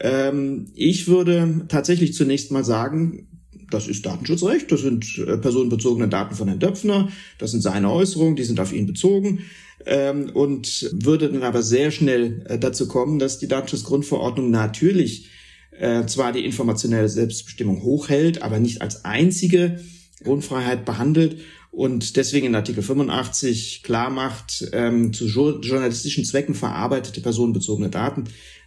Ähm, ich würde tatsächlich zunächst mal sagen, das ist Datenschutzrecht, das sind äh, personenbezogene Daten von Herrn Döpfner, das sind seine Äußerungen, die sind auf ihn bezogen ähm, und würde dann aber sehr schnell äh, dazu kommen, dass die Datenschutzgrundverordnung natürlich äh, zwar die informationelle Selbstbestimmung hochhält, aber nicht als einzige Grundfreiheit behandelt und deswegen in Artikel 85 klar macht, ähm, zu journalistischen Zwecken verarbeitete personenbezogene Daten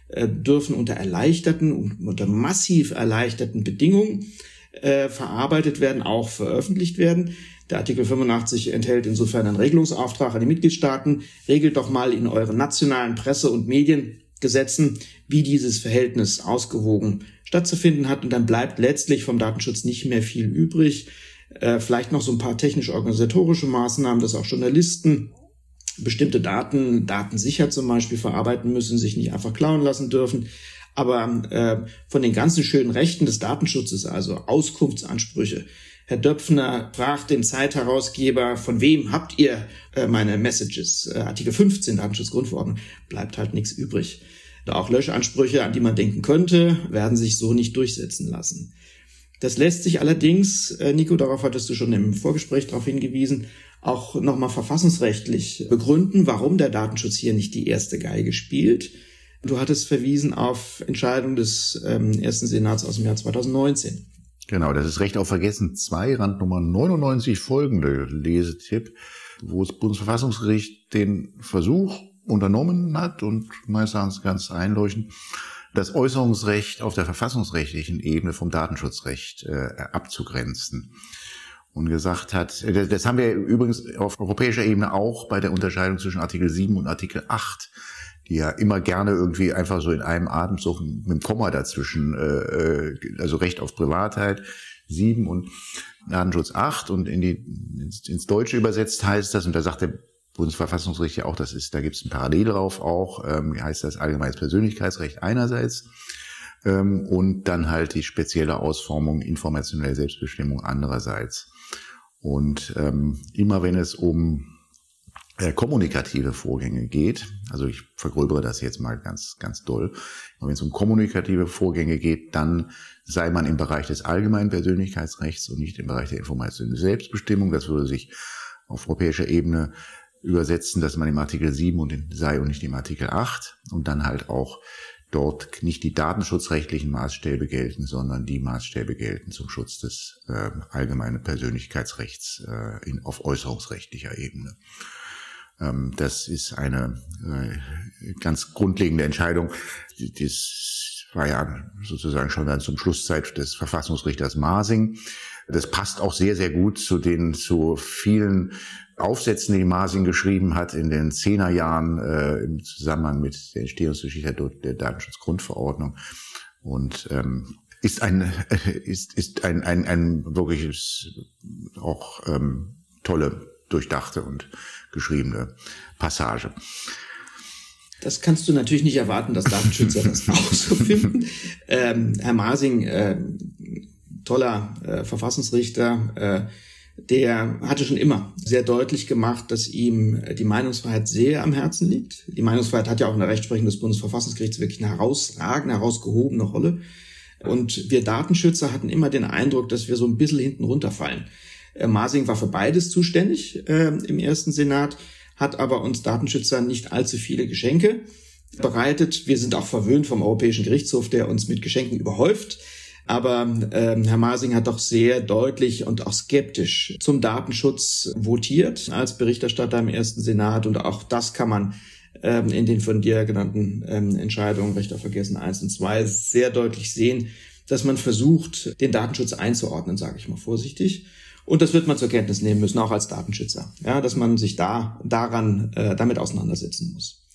äh, dürfen unter erleichterten, unter massiv erleichterten Bedingungen äh, verarbeitet werden, auch veröffentlicht werden. Der Artikel 85 enthält insofern einen Regelungsauftrag an die Mitgliedstaaten. Regelt doch mal in euren nationalen Presse- und Mediengesetzen, wie dieses Verhältnis ausgewogen stattzufinden hat. Und dann bleibt letztlich vom Datenschutz nicht mehr viel übrig. Äh, vielleicht noch so ein paar technisch-organisatorische Maßnahmen, dass auch Journalisten bestimmte Daten, datensicher zum Beispiel, verarbeiten müssen, sich nicht einfach klauen lassen dürfen. Aber äh, von den ganzen schönen Rechten des Datenschutzes, also Auskunftsansprüche, Herr Döpfner fragt den Zeitherausgeber, von wem habt ihr äh, meine Messages? Äh, Artikel 15 Datenschutzgrundverordnung, bleibt halt nichts übrig. Da auch Löschansprüche, an die man denken könnte, werden sich so nicht durchsetzen lassen. Das lässt sich allerdings, äh, Nico, darauf hattest du schon im Vorgespräch darauf hingewiesen, auch nochmal verfassungsrechtlich begründen, warum der Datenschutz hier nicht die erste Geige spielt. Du hattest verwiesen auf Entscheidung des ähm, ersten Senats aus dem Jahr 2019. Genau, das ist Recht auf Vergessen 2, Randnummer 99 folgende Lesetipp, wo das Bundesverfassungsgericht den Versuch unternommen hat und meines Erachtens ganz einleuchtend, das Äußerungsrecht auf der verfassungsrechtlichen Ebene vom Datenschutzrecht äh, abzugrenzen. Und gesagt hat, das, das haben wir übrigens auf europäischer Ebene auch bei der Unterscheidung zwischen Artikel 7 und Artikel 8 die ja immer gerne irgendwie einfach so in einem Atemzug mit dem Komma dazwischen, äh, äh also Recht auf Privatheit sieben und Datenschutz acht und in die, ins, ins Deutsche übersetzt heißt das, und da sagt der Bundesverfassungsgericht ja auch, das ist, da gibt es ein Parallel drauf auch, ähm, heißt das allgemeines Persönlichkeitsrecht einerseits ähm, und dann halt die spezielle Ausformung informationelle Selbstbestimmung andererseits. Und ähm, immer wenn es um äh, kommunikative Vorgänge geht, also ich vergröbere das jetzt mal ganz, ganz doll, wenn es um kommunikative Vorgänge geht, dann sei man im Bereich des allgemeinen Persönlichkeitsrechts und nicht im Bereich der Information Selbstbestimmung. Das würde sich auf europäischer Ebene übersetzen, dass man im Artikel 7 und sei und nicht im Artikel 8 und dann halt auch dort nicht die datenschutzrechtlichen Maßstäbe gelten, sondern die Maßstäbe gelten zum Schutz des äh, allgemeinen Persönlichkeitsrechts äh, in, auf äußerungsrechtlicher Ebene. Ähm, das ist eine äh, ganz grundlegende Entscheidung. Das war ja sozusagen schon dann zum Schlusszeit des Verfassungsrichters Masing. Das passt auch sehr, sehr gut zu den, zu vielen Aufsätzen, die Masing geschrieben hat in den Zehnerjahren äh, im Zusammenhang mit der Entstehungsgeschichte der Datenschutzgrundverordnung. Und ähm, ist ein, ist, ist ein, ein, ein wirkliches, auch ähm, tolle, durchdachte und geschriebene Passage. Das kannst du natürlich nicht erwarten, dass Datenschützer das auch so finden. Ähm, Herr Masing, äh, toller äh, Verfassungsrichter, äh, der hatte schon immer sehr deutlich gemacht, dass ihm die Meinungsfreiheit sehr am Herzen liegt. Die Meinungsfreiheit hat ja auch in der Rechtsprechung des Bundesverfassungsgerichts wirklich eine herausragende, herausgehobene Rolle. Und wir Datenschützer hatten immer den Eindruck, dass wir so ein bisschen hinten runterfallen. Äh, Masing war für beides zuständig äh, im ersten Senat, hat aber uns Datenschützern nicht allzu viele Geschenke bereitet. Wir sind auch verwöhnt vom Europäischen Gerichtshof, der uns mit Geschenken überhäuft. Aber ähm, Herr Masing hat doch sehr deutlich und auch skeptisch zum Datenschutz votiert als Berichterstatter im ersten Senat. Und auch das kann man ähm, in den von dir genannten ähm, Entscheidungen Recht Vergessen 1 und 2 sehr deutlich sehen, dass man versucht, den Datenschutz einzuordnen, sage ich mal vorsichtig. Und das wird man zur Kenntnis nehmen müssen, auch als Datenschützer, ja, dass man sich da daran äh, damit auseinandersetzen muss.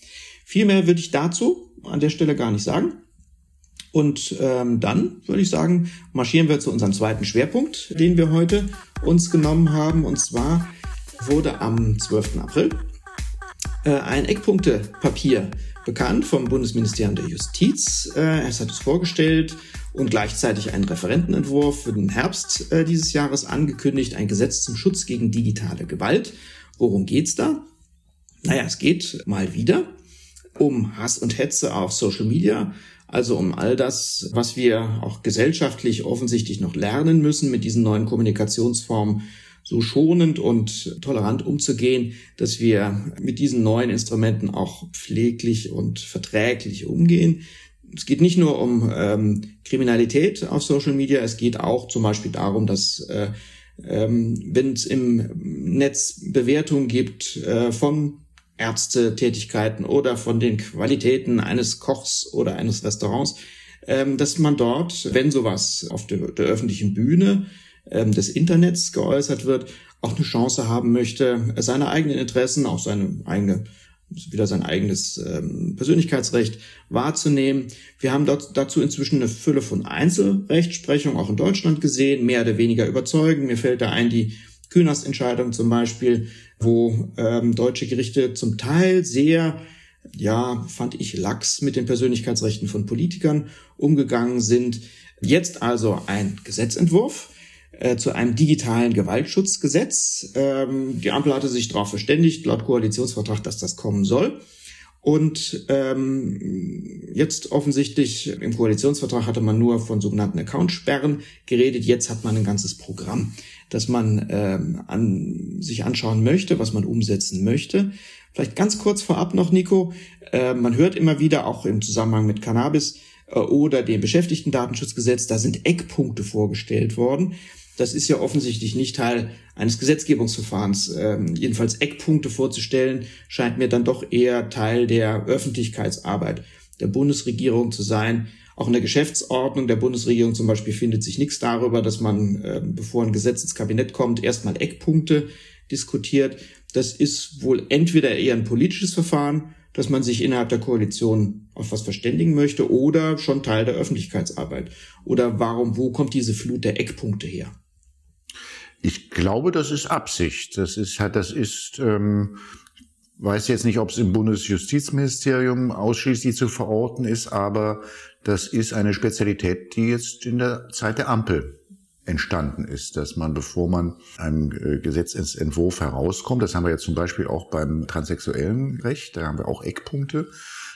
Viel mehr würde ich dazu an der Stelle gar nicht sagen. Und ähm, dann würde ich sagen, marschieren wir zu unserem zweiten Schwerpunkt, den wir heute uns genommen haben. Und zwar wurde am 12. April äh, ein Eckpunktepapier bekannt vom Bundesministerium der Justiz. Äh, es hat es vorgestellt und gleichzeitig einen Referentenentwurf für den Herbst äh, dieses Jahres angekündigt, ein Gesetz zum Schutz gegen digitale Gewalt. Worum geht's da? Naja, es geht mal wieder um Hass und Hetze auf Social Media, also um all das, was wir auch gesellschaftlich offensichtlich noch lernen müssen, mit diesen neuen Kommunikationsformen so schonend und tolerant umzugehen, dass wir mit diesen neuen Instrumenten auch pfleglich und verträglich umgehen. Es geht nicht nur um ähm, Kriminalität auf Social Media, es geht auch zum Beispiel darum, dass äh, ähm, wenn es im Netz Bewertungen gibt äh, von Ärztetätigkeiten oder von den Qualitäten eines Kochs oder eines Restaurants, ähm, dass man dort, wenn sowas auf der, der öffentlichen Bühne ähm, des Internets geäußert wird, auch eine Chance haben möchte, seine eigenen Interessen, auch seine eigene wieder sein eigenes ähm, Persönlichkeitsrecht wahrzunehmen. Wir haben dort, dazu inzwischen eine Fülle von Einzelrechtsprechung auch in Deutschland gesehen, mehr oder weniger überzeugend. Mir fällt da ein die Künast-Entscheidung zum Beispiel, wo ähm, deutsche Gerichte zum Teil sehr ja, fand ich lax mit den Persönlichkeitsrechten von Politikern umgegangen sind. Jetzt also ein Gesetzentwurf äh, zu einem digitalen Gewaltschutzgesetz. Ähm, die Ampel hatte sich darauf verständigt, laut Koalitionsvertrag, dass das kommen soll. Und ähm, jetzt offensichtlich im Koalitionsvertrag hatte man nur von sogenannten Accountsperren geredet. Jetzt hat man ein ganzes Programm, das man ähm, an, sich anschauen möchte, was man umsetzen möchte. Vielleicht ganz kurz vorab noch, Nico. Äh, man hört immer wieder auch im Zusammenhang mit Cannabis äh, oder dem Beschäftigtendatenschutzgesetz, da sind Eckpunkte vorgestellt worden. Das ist ja offensichtlich nicht Teil eines Gesetzgebungsverfahrens. Ähm, jedenfalls Eckpunkte vorzustellen, scheint mir dann doch eher Teil der Öffentlichkeitsarbeit der Bundesregierung zu sein. Auch in der Geschäftsordnung der Bundesregierung zum Beispiel findet sich nichts darüber, dass man, äh, bevor ein Gesetz ins Kabinett kommt, erstmal Eckpunkte diskutiert. Das ist wohl entweder eher ein politisches Verfahren, dass man sich innerhalb der Koalition auf was verständigen möchte oder schon Teil der Öffentlichkeitsarbeit. Oder warum, wo kommt diese Flut der Eckpunkte her? Ich glaube, das ist Absicht. Das ist halt, das ist, ähm, weiß jetzt nicht, ob es im Bundesjustizministerium ausschließlich zu verorten ist, aber das ist eine Spezialität, die jetzt in der Zeit der Ampel entstanden ist, dass man, bevor man einem äh, Gesetzentwurf herauskommt, das haben wir ja zum Beispiel auch beim transsexuellen Recht, da haben wir auch Eckpunkte,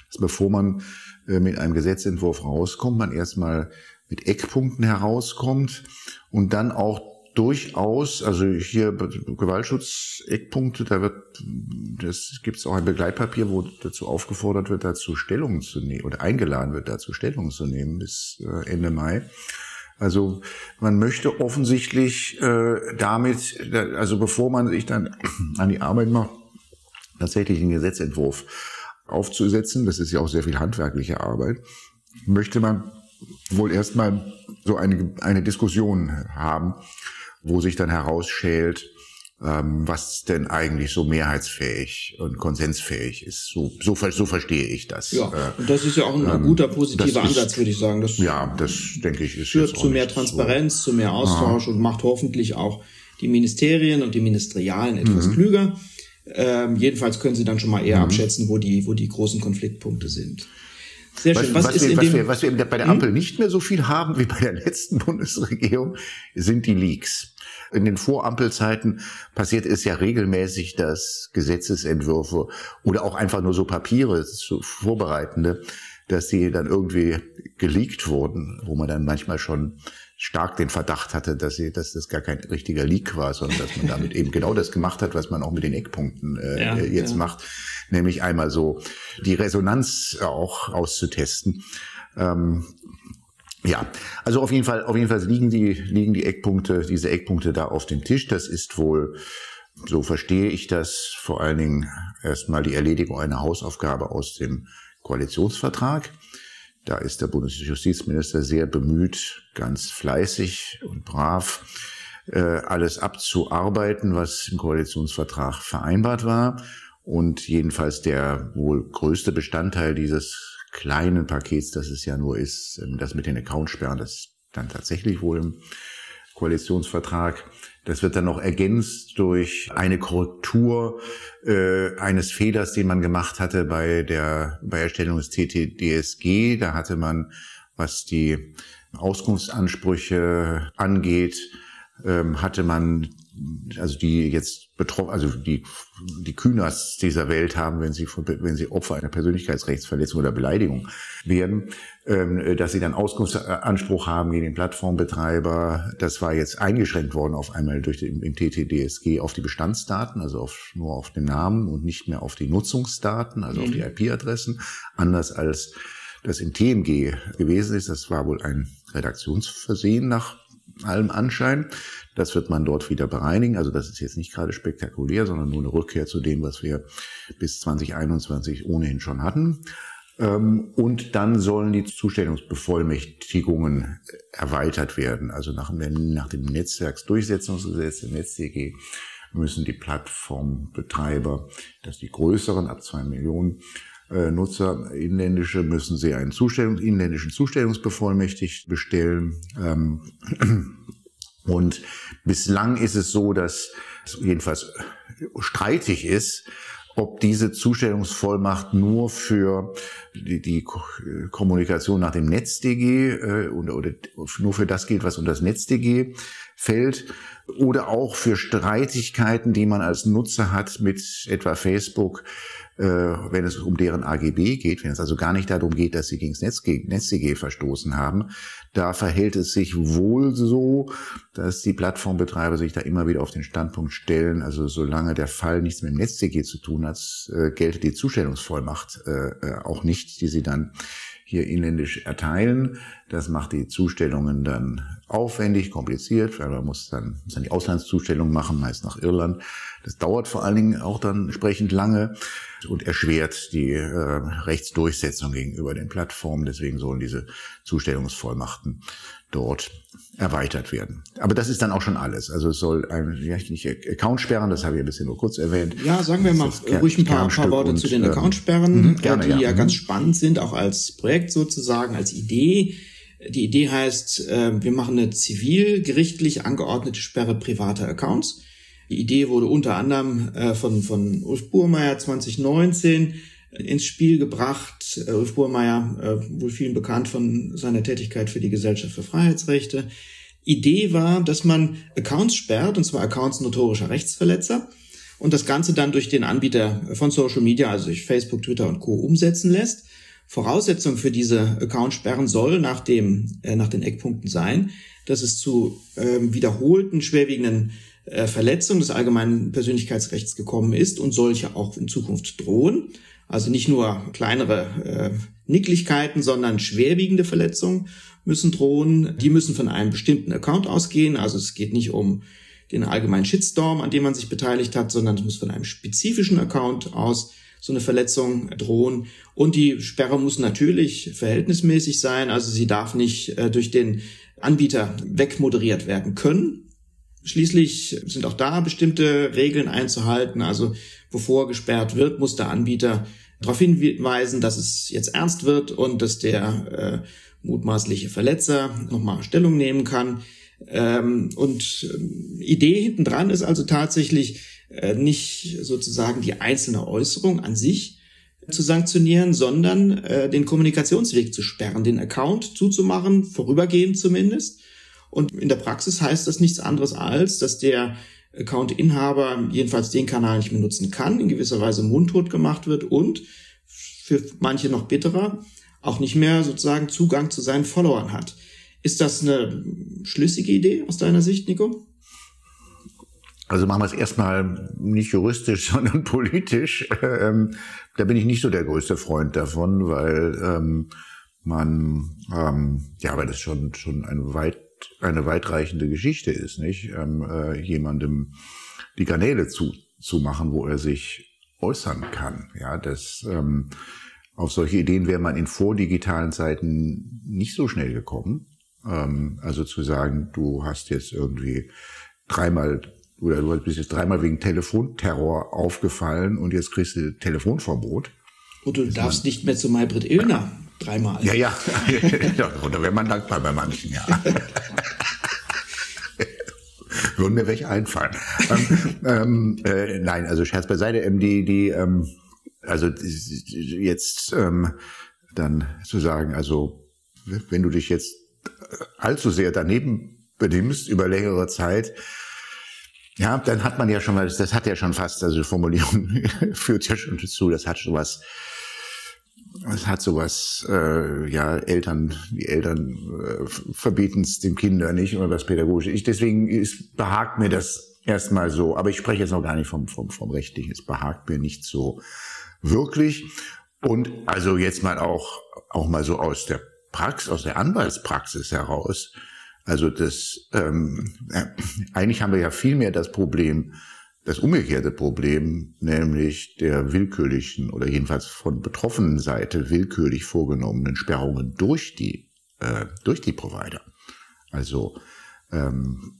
dass bevor man äh, mit einem Gesetzentwurf rauskommt, man erstmal mit Eckpunkten herauskommt und dann auch durchaus, also hier Gewaltschutz-Eckpunkte, da wird, das gibt es auch ein Begleitpapier, wo dazu aufgefordert wird, dazu Stellung zu nehmen oder eingeladen wird, dazu Stellung zu nehmen bis äh, Ende Mai. Also man möchte offensichtlich äh, damit, also bevor man sich dann an die Arbeit macht, tatsächlich einen Gesetzentwurf aufzusetzen, das ist ja auch sehr viel handwerkliche Arbeit, möchte man wohl erstmal so eine, eine Diskussion haben, wo sich dann herausschält, ähm, was denn eigentlich so mehrheitsfähig und konsensfähig ist. So, so, so verstehe ich das. Ja, äh, und das ist ja auch ein, ähm, guter positiver Ansatz, ist, würde ich sagen. Das ja, das denke ich ist führt zu mehr Transparenz, so. zu mehr Austausch ja. und macht hoffentlich auch die Ministerien und die Ministerialen etwas mhm. klüger. Ähm, jedenfalls können sie dann schon mal eher mhm. abschätzen, wo die, wo die großen Konfliktpunkte sind. Sehr schön. Was, was, was, wir, was, wir, was wir bei der Ampel hm? nicht mehr so viel haben wie bei der letzten Bundesregierung, sind die Leaks. In den Vorampelzeiten passiert es ja regelmäßig, dass Gesetzesentwürfe oder auch einfach nur so Papiere, so vorbereitende, dass sie dann irgendwie geleakt wurden, wo man dann manchmal schon stark den Verdacht hatte, dass, sie, dass das gar kein richtiger Leak war, sondern dass man damit eben genau das gemacht hat, was man auch mit den Eckpunkten äh, ja, jetzt ja. macht, nämlich einmal so die Resonanz auch auszutesten. Ähm, ja, also auf jeden Fall, auf jeden Fall liegen die, liegen die Eckpunkte, diese Eckpunkte da auf dem Tisch. Das ist wohl, so verstehe ich das, vor allen Dingen erstmal die Erledigung einer Hausaufgabe aus dem Koalitionsvertrag. Da ist der Bundesjustizminister sehr bemüht, ganz fleißig und brav äh, alles abzuarbeiten, was im Koalitionsvertrag vereinbart war. Und jedenfalls der wohl größte Bestandteil dieses kleinen Pakets, das es ja nur ist, ähm, das mit den Accountsperren, das dann tatsächlich wohl im Koalitionsvertrag das wird dann noch ergänzt durch eine Korrektur äh, eines Fehlers, den man gemacht hatte bei der bei Erstellung des TTDSG. Da hatte man, was die Auskunftsansprüche angeht, ähm, hatte man also die jetzt betroffen, also die, die Kühners dieser Welt haben, wenn sie, wenn sie Opfer einer Persönlichkeitsrechtsverletzung oder Beleidigung werden, ähm, dass sie dann Auskunftsanspruch haben gegen den Plattformbetreiber. Das war jetzt eingeschränkt worden auf einmal durch den, im TTDSG auf die Bestandsdaten, also auf, nur auf den Namen und nicht mehr auf die Nutzungsdaten, also mhm. auf die mhm. IP-Adressen, anders als das im TMG gewesen ist. Das war wohl ein Redaktionsversehen nach allem Anschein. Das wird man dort wieder bereinigen. Also das ist jetzt nicht gerade spektakulär, sondern nur eine Rückkehr zu dem, was wir bis 2021 ohnehin schon hatten. Ähm, und dann sollen die Zustellungsbevollmächtigungen erweitert werden. Also nach, nach dem Netzwerksdurchsetzungsgesetz, dem NetzDG, müssen die Plattformbetreiber, dass die größeren ab zwei Millionen äh, Nutzer inländische müssen sie einen Zustellungs inländischen Zustellungsbevollmächtigt bestellen. Ähm, und bislang ist es so, dass es jedenfalls streitig ist, ob diese Zustellungsvollmacht nur für die, die Kommunikation nach dem NetzDG äh, oder, oder nur für das gilt, was unter das NetzDG fällt oder auch für Streitigkeiten, die man als Nutzer hat mit etwa Facebook, äh, wenn es um deren AGB geht, wenn es also gar nicht darum geht, dass sie gegen das NetzDG verstoßen haben. Da verhält es sich wohl so, dass die Plattformbetreiber sich da immer wieder auf den Standpunkt stellen, also solange der Fall nichts mit dem NetzDG zu tun hat, äh, gelte die Zustellungsvollmacht äh, äh auch nicht, die sie dann hier inländisch erteilen. Das macht die Zustellungen dann aufwendig, kompliziert, weil man muss dann, muss dann die Auslandszustellung machen, meist nach Irland. Das dauert vor allen Dingen auch dann entsprechend lange und erschwert die äh, Rechtsdurchsetzung gegenüber den Plattformen. Deswegen sollen diese Zustellungsvollmachten dort erweitert werden. Aber das ist dann auch schon alles. Also es soll ein, ja, nicht Account sperren, das habe ich ein bisschen nur kurz erwähnt. Ja, sagen wir mal ruhig ein paar, paar Worte zu den Account sperren, äh, gerne, die ja, ja ganz mhm. spannend sind, auch als Projekt sozusagen, als Idee. Die Idee heißt, äh, wir machen eine zivilgerichtlich angeordnete Sperre privater Accounts. Die Idee wurde unter anderem äh, von, von Ulf Burmeier 2019 ins Spiel gebracht. Äh, Ulf Burmeier, äh, wohl vielen bekannt von seiner Tätigkeit für die Gesellschaft für Freiheitsrechte. Idee war, dass man Accounts sperrt, und zwar Accounts notorischer Rechtsverletzer, und das Ganze dann durch den Anbieter von Social Media, also durch Facebook, Twitter und Co. umsetzen lässt. Voraussetzung für diese Accountsperren soll nach, dem, äh, nach den Eckpunkten sein, dass es zu äh, wiederholten schwerwiegenden äh, Verletzungen des allgemeinen Persönlichkeitsrechts gekommen ist und solche auch in Zukunft drohen. Also nicht nur kleinere äh, Nicklichkeiten, sondern schwerwiegende Verletzungen müssen drohen. Die müssen von einem bestimmten Account ausgehen. Also es geht nicht um den allgemeinen Shitstorm, an dem man sich beteiligt hat, sondern es muss von einem spezifischen Account aus so eine Verletzung drohen. Und die Sperre muss natürlich verhältnismäßig sein. Also sie darf nicht äh, durch den Anbieter wegmoderiert werden können. Schließlich sind auch da bestimmte Regeln einzuhalten. Also bevor gesperrt wird, muss der Anbieter darauf hinweisen, dass es jetzt ernst wird und dass der äh, mutmaßliche Verletzer nochmal Stellung nehmen kann. Ähm, und äh, Idee hintendran ist also tatsächlich äh, nicht sozusagen die einzelne Äußerung an sich zu sanktionieren, sondern äh, den Kommunikationsweg zu sperren, den Account zuzumachen, vorübergehend zumindest. Und in der Praxis heißt das nichts anderes als, dass der Account-Inhaber jedenfalls den Kanal nicht mehr nutzen kann, in gewisser Weise mundtot gemacht wird und für manche noch bitterer auch nicht mehr sozusagen Zugang zu seinen Followern hat. Ist das eine schlüssige Idee aus deiner Sicht, Nico? Also machen wir es erstmal nicht juristisch, sondern politisch. Ähm, da bin ich nicht so der größte Freund davon, weil ähm, man, ähm, ja, weil das schon schon ein weit eine weitreichende Geschichte ist, nicht? Ähm, äh, jemandem die Kanäle zu, zu machen, wo er sich äußern kann. Ja, das, ähm, auf solche Ideen wäre man in vordigitalen Zeiten nicht so schnell gekommen. Ähm, also zu sagen, du hast jetzt irgendwie dreimal oder du bist jetzt dreimal wegen Telefonterror aufgefallen und jetzt kriegst du Telefonverbot. Und du darfst nicht mehr zu Maybrit Illner dreimal. Ja, ja. ja da wäre man dankbar bei manchen, ja. Würden mir welche einfallen. ähm, ähm, äh, nein, also Scherz beiseite, ähm, die, die, ähm, also jetzt ähm, dann zu sagen, also wenn du dich jetzt allzu sehr daneben benimmst über längere Zeit, ja, dann hat man ja schon was, das hat ja schon fast, also die Formulierung führt ja schon dazu, das hat schon was es hat sowas, äh, ja, Eltern, die Eltern äh, verbieten es dem Kinder nicht oder was pädagogisch. Ich, deswegen ist, behagt mir das erstmal so, aber ich spreche jetzt noch gar nicht vom, vom, vom Rechtlichen. Es behagt mir nicht so wirklich. Und also jetzt mal auch, auch mal so aus der Praxis, aus der Anwaltspraxis heraus. Also das, ähm, äh, eigentlich haben wir ja viel mehr das Problem, das umgekehrte Problem, nämlich der willkürlichen oder jedenfalls von betroffenen Seite willkürlich vorgenommenen Sperrungen durch die, äh, durch die Provider. Also ähm,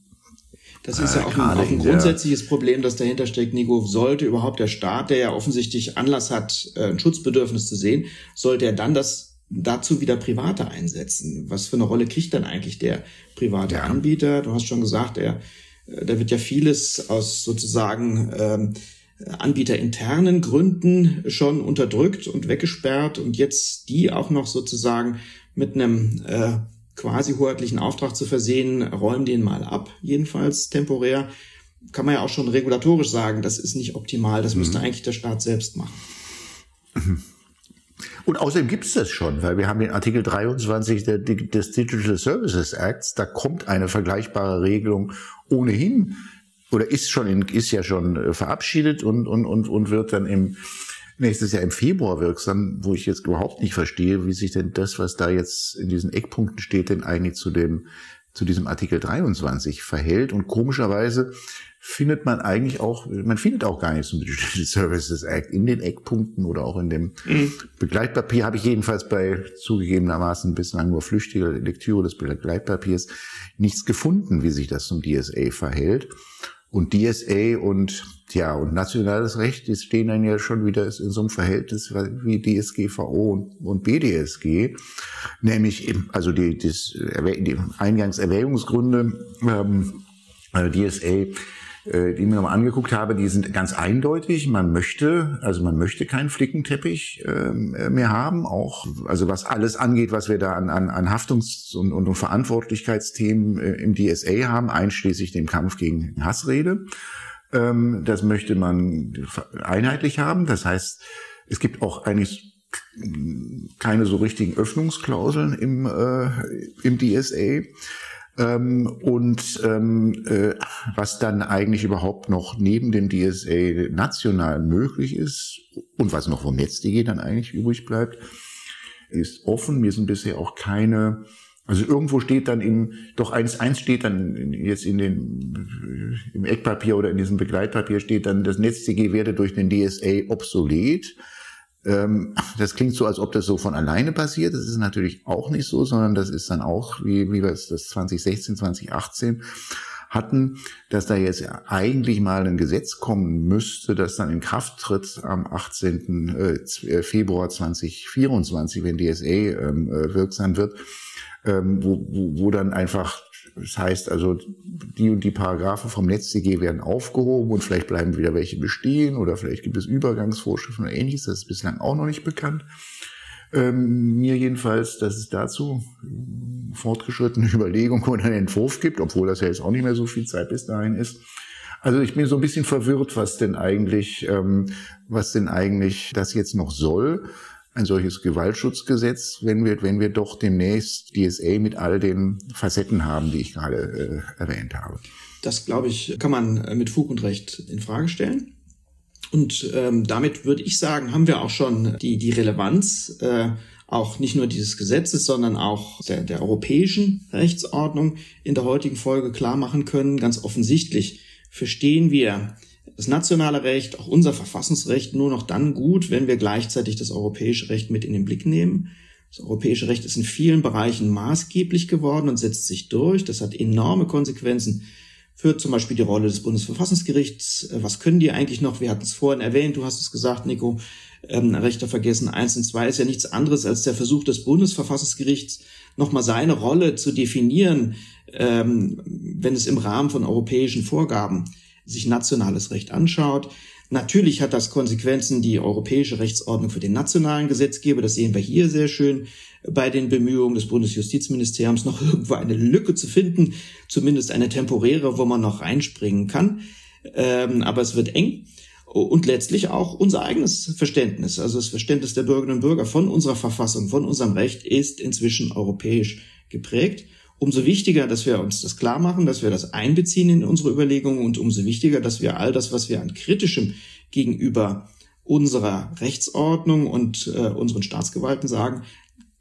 das ist ja auch ein, auch ein grundsätzliches Problem, das dahinter steckt, Nico. Sollte überhaupt der Staat, der ja offensichtlich Anlass hat, äh, ein Schutzbedürfnis zu sehen, sollte er dann das dazu wieder Private einsetzen? Was für eine Rolle kriegt dann eigentlich der private ja. Anbieter? Du hast schon gesagt, er da wird ja vieles aus sozusagen ähm, anbieterinternen Gründen schon unterdrückt und weggesperrt und jetzt die auch noch sozusagen mit einem äh, quasi hoheitlichen Auftrag zu versehen, räumen den mal ab, jedenfalls temporär, kann man ja auch schon regulatorisch sagen, das ist nicht optimal, das mhm. müsste eigentlich der Staat selbst machen. Und außerdem gibt es das schon, weil wir haben den Artikel 23 des Digital Services Acts, da kommt eine vergleichbare Regelung ohnehin oder ist schon in, ist ja schon äh, verabschiedet und, und, und, und wird dann im nächstes Jahr im Februar wirksam, wo ich jetzt überhaupt nicht verstehe, wie sich denn das, was da jetzt in diesen Eckpunkten steht, denn eigentlich zu dem, zu diesem Artikel 23 verhält. Und komischerweise findet man eigentlich auch, man findet auch gar nichts zum Digital Services Act in den Eckpunkten oder auch in dem mhm. Begleitpapier habe ich jedenfalls bei zugegebenermaßen bislang nur flüchtiger Lektüre des Begleitpapiers nichts gefunden, wie sich das zum DSA verhält. Und DSA und ja und nationales Recht, die stehen dann ja schon wieder in so einem Verhältnis wie DSGVO und, BDSG, nämlich also die, die Eingangserwägungsgründe ähm, äh, DSA äh, die ich mir nochmal angeguckt habe, die sind ganz eindeutig. Man möchte, also man möchte keinen Flickenteppich ähm, äh, mehr haben, auch also was alles angeht, was wir da an, an, an Haftungs- und, und Verantwortlichkeitsthemen äh, im DSA haben, einschließlich dem Kampf gegen Hassrede. Ähm, das möchte man einheitlich haben. Das heißt, es gibt auch eigentlich keine so richtigen Öffnungsklauseln im, äh, im DSA. Ähm, und ähm, äh, was dann eigentlich überhaupt noch neben dem DSA national möglich ist und was noch vom NetzDG dann eigentlich übrig bleibt, ist offen. Mir sind bisher auch keine also irgendwo steht dann im, doch eins, eins steht dann jetzt in den, im Eckpapier oder in diesem Begleitpapier steht dann, das NetzDG werde durch den DSA obsolet. Ähm, das klingt so, als ob das so von alleine passiert. Das ist natürlich auch nicht so, sondern das ist dann auch, wie, wie wir es das 2016, 2018 hatten, dass da jetzt eigentlich mal ein Gesetz kommen müsste, das dann in Kraft tritt am 18. Äh, Februar 2024, wenn DSA ähm, äh, wirksam wird, ähm, wo, wo, wo dann einfach das heißt also, die und die Paragraphen vom NetzDG werden aufgehoben und vielleicht bleiben wieder welche bestehen oder vielleicht gibt es Übergangsvorschriften oder ähnliches. Das ist bislang auch noch nicht bekannt. Ähm, mir jedenfalls, dass es dazu fortgeschrittene Überlegungen oder einen Entwurf gibt, obwohl das ja jetzt auch nicht mehr so viel Zeit bis dahin ist. Also ich bin so ein bisschen verwirrt, was denn eigentlich, ähm, was denn eigentlich das jetzt noch soll ein solches Gewaltschutzgesetz, wenn wir, wenn wir doch demnächst DSA mit all den Facetten haben, die ich gerade äh, erwähnt habe. Das, glaube ich, kann man äh, mit Fug und Recht in Frage stellen. Und ähm, damit würde ich sagen, haben wir auch schon die, die Relevanz äh, auch nicht nur dieses Gesetzes, sondern auch der, der europäischen Rechtsordnung in der heutigen Folge klar machen können. Ganz offensichtlich verstehen wir das nationale Recht, auch unser Verfassungsrecht nur noch dann gut, wenn wir gleichzeitig das europäische Recht mit in den Blick nehmen. Das europäische Recht ist in vielen Bereichen maßgeblich geworden und setzt sich durch. Das hat enorme Konsequenzen für zum Beispiel die Rolle des Bundesverfassungsgerichts. Was können die eigentlich noch? Wir hatten es vorhin erwähnt, du hast es gesagt, Nico, ähm, Rechter vergessen. Eins und zwei ist ja nichts anderes als der Versuch des Bundesverfassungsgerichts, nochmal seine Rolle zu definieren, ähm, wenn es im Rahmen von europäischen Vorgaben sich nationales Recht anschaut. Natürlich hat das Konsequenzen die europäische Rechtsordnung für den nationalen Gesetzgeber. Das sehen wir hier sehr schön bei den Bemühungen des Bundesjustizministeriums, noch irgendwo eine Lücke zu finden, zumindest eine temporäre, wo man noch reinspringen kann. Ähm, aber es wird eng. Und letztlich auch unser eigenes Verständnis, also das Verständnis der Bürgerinnen und Bürger von unserer Verfassung, von unserem Recht ist inzwischen europäisch geprägt. Umso wichtiger, dass wir uns das klar machen, dass wir das einbeziehen in unsere Überlegungen und umso wichtiger, dass wir all das, was wir an kritischem gegenüber unserer Rechtsordnung und äh, unseren Staatsgewalten sagen,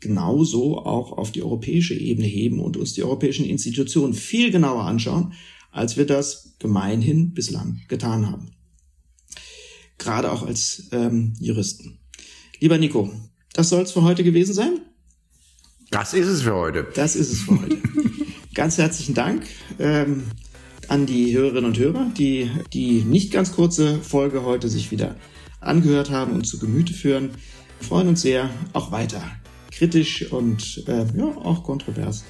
genauso auch auf die europäische Ebene heben und uns die europäischen Institutionen viel genauer anschauen, als wir das gemeinhin bislang getan haben. Gerade auch als ähm, Juristen. Lieber Nico, das soll es für heute gewesen sein. Das ist es für heute. Das ist es für heute. ganz herzlichen Dank ähm, an die Hörerinnen und Hörer, die die nicht ganz kurze Folge heute sich wieder angehört haben und zu Gemüte führen. Wir freuen uns sehr, auch weiter kritisch und äh, ja, auch kontrovers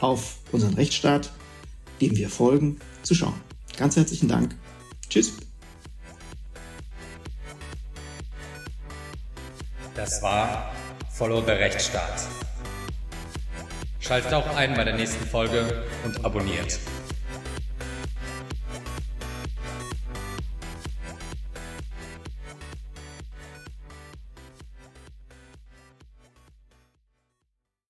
auf unseren Rechtsstaat, dem wir folgen, zu schauen. Ganz herzlichen Dank. Tschüss. Das war Follow the Rechtsstaat. Schaltet auch ein bei der nächsten Folge und abonniert.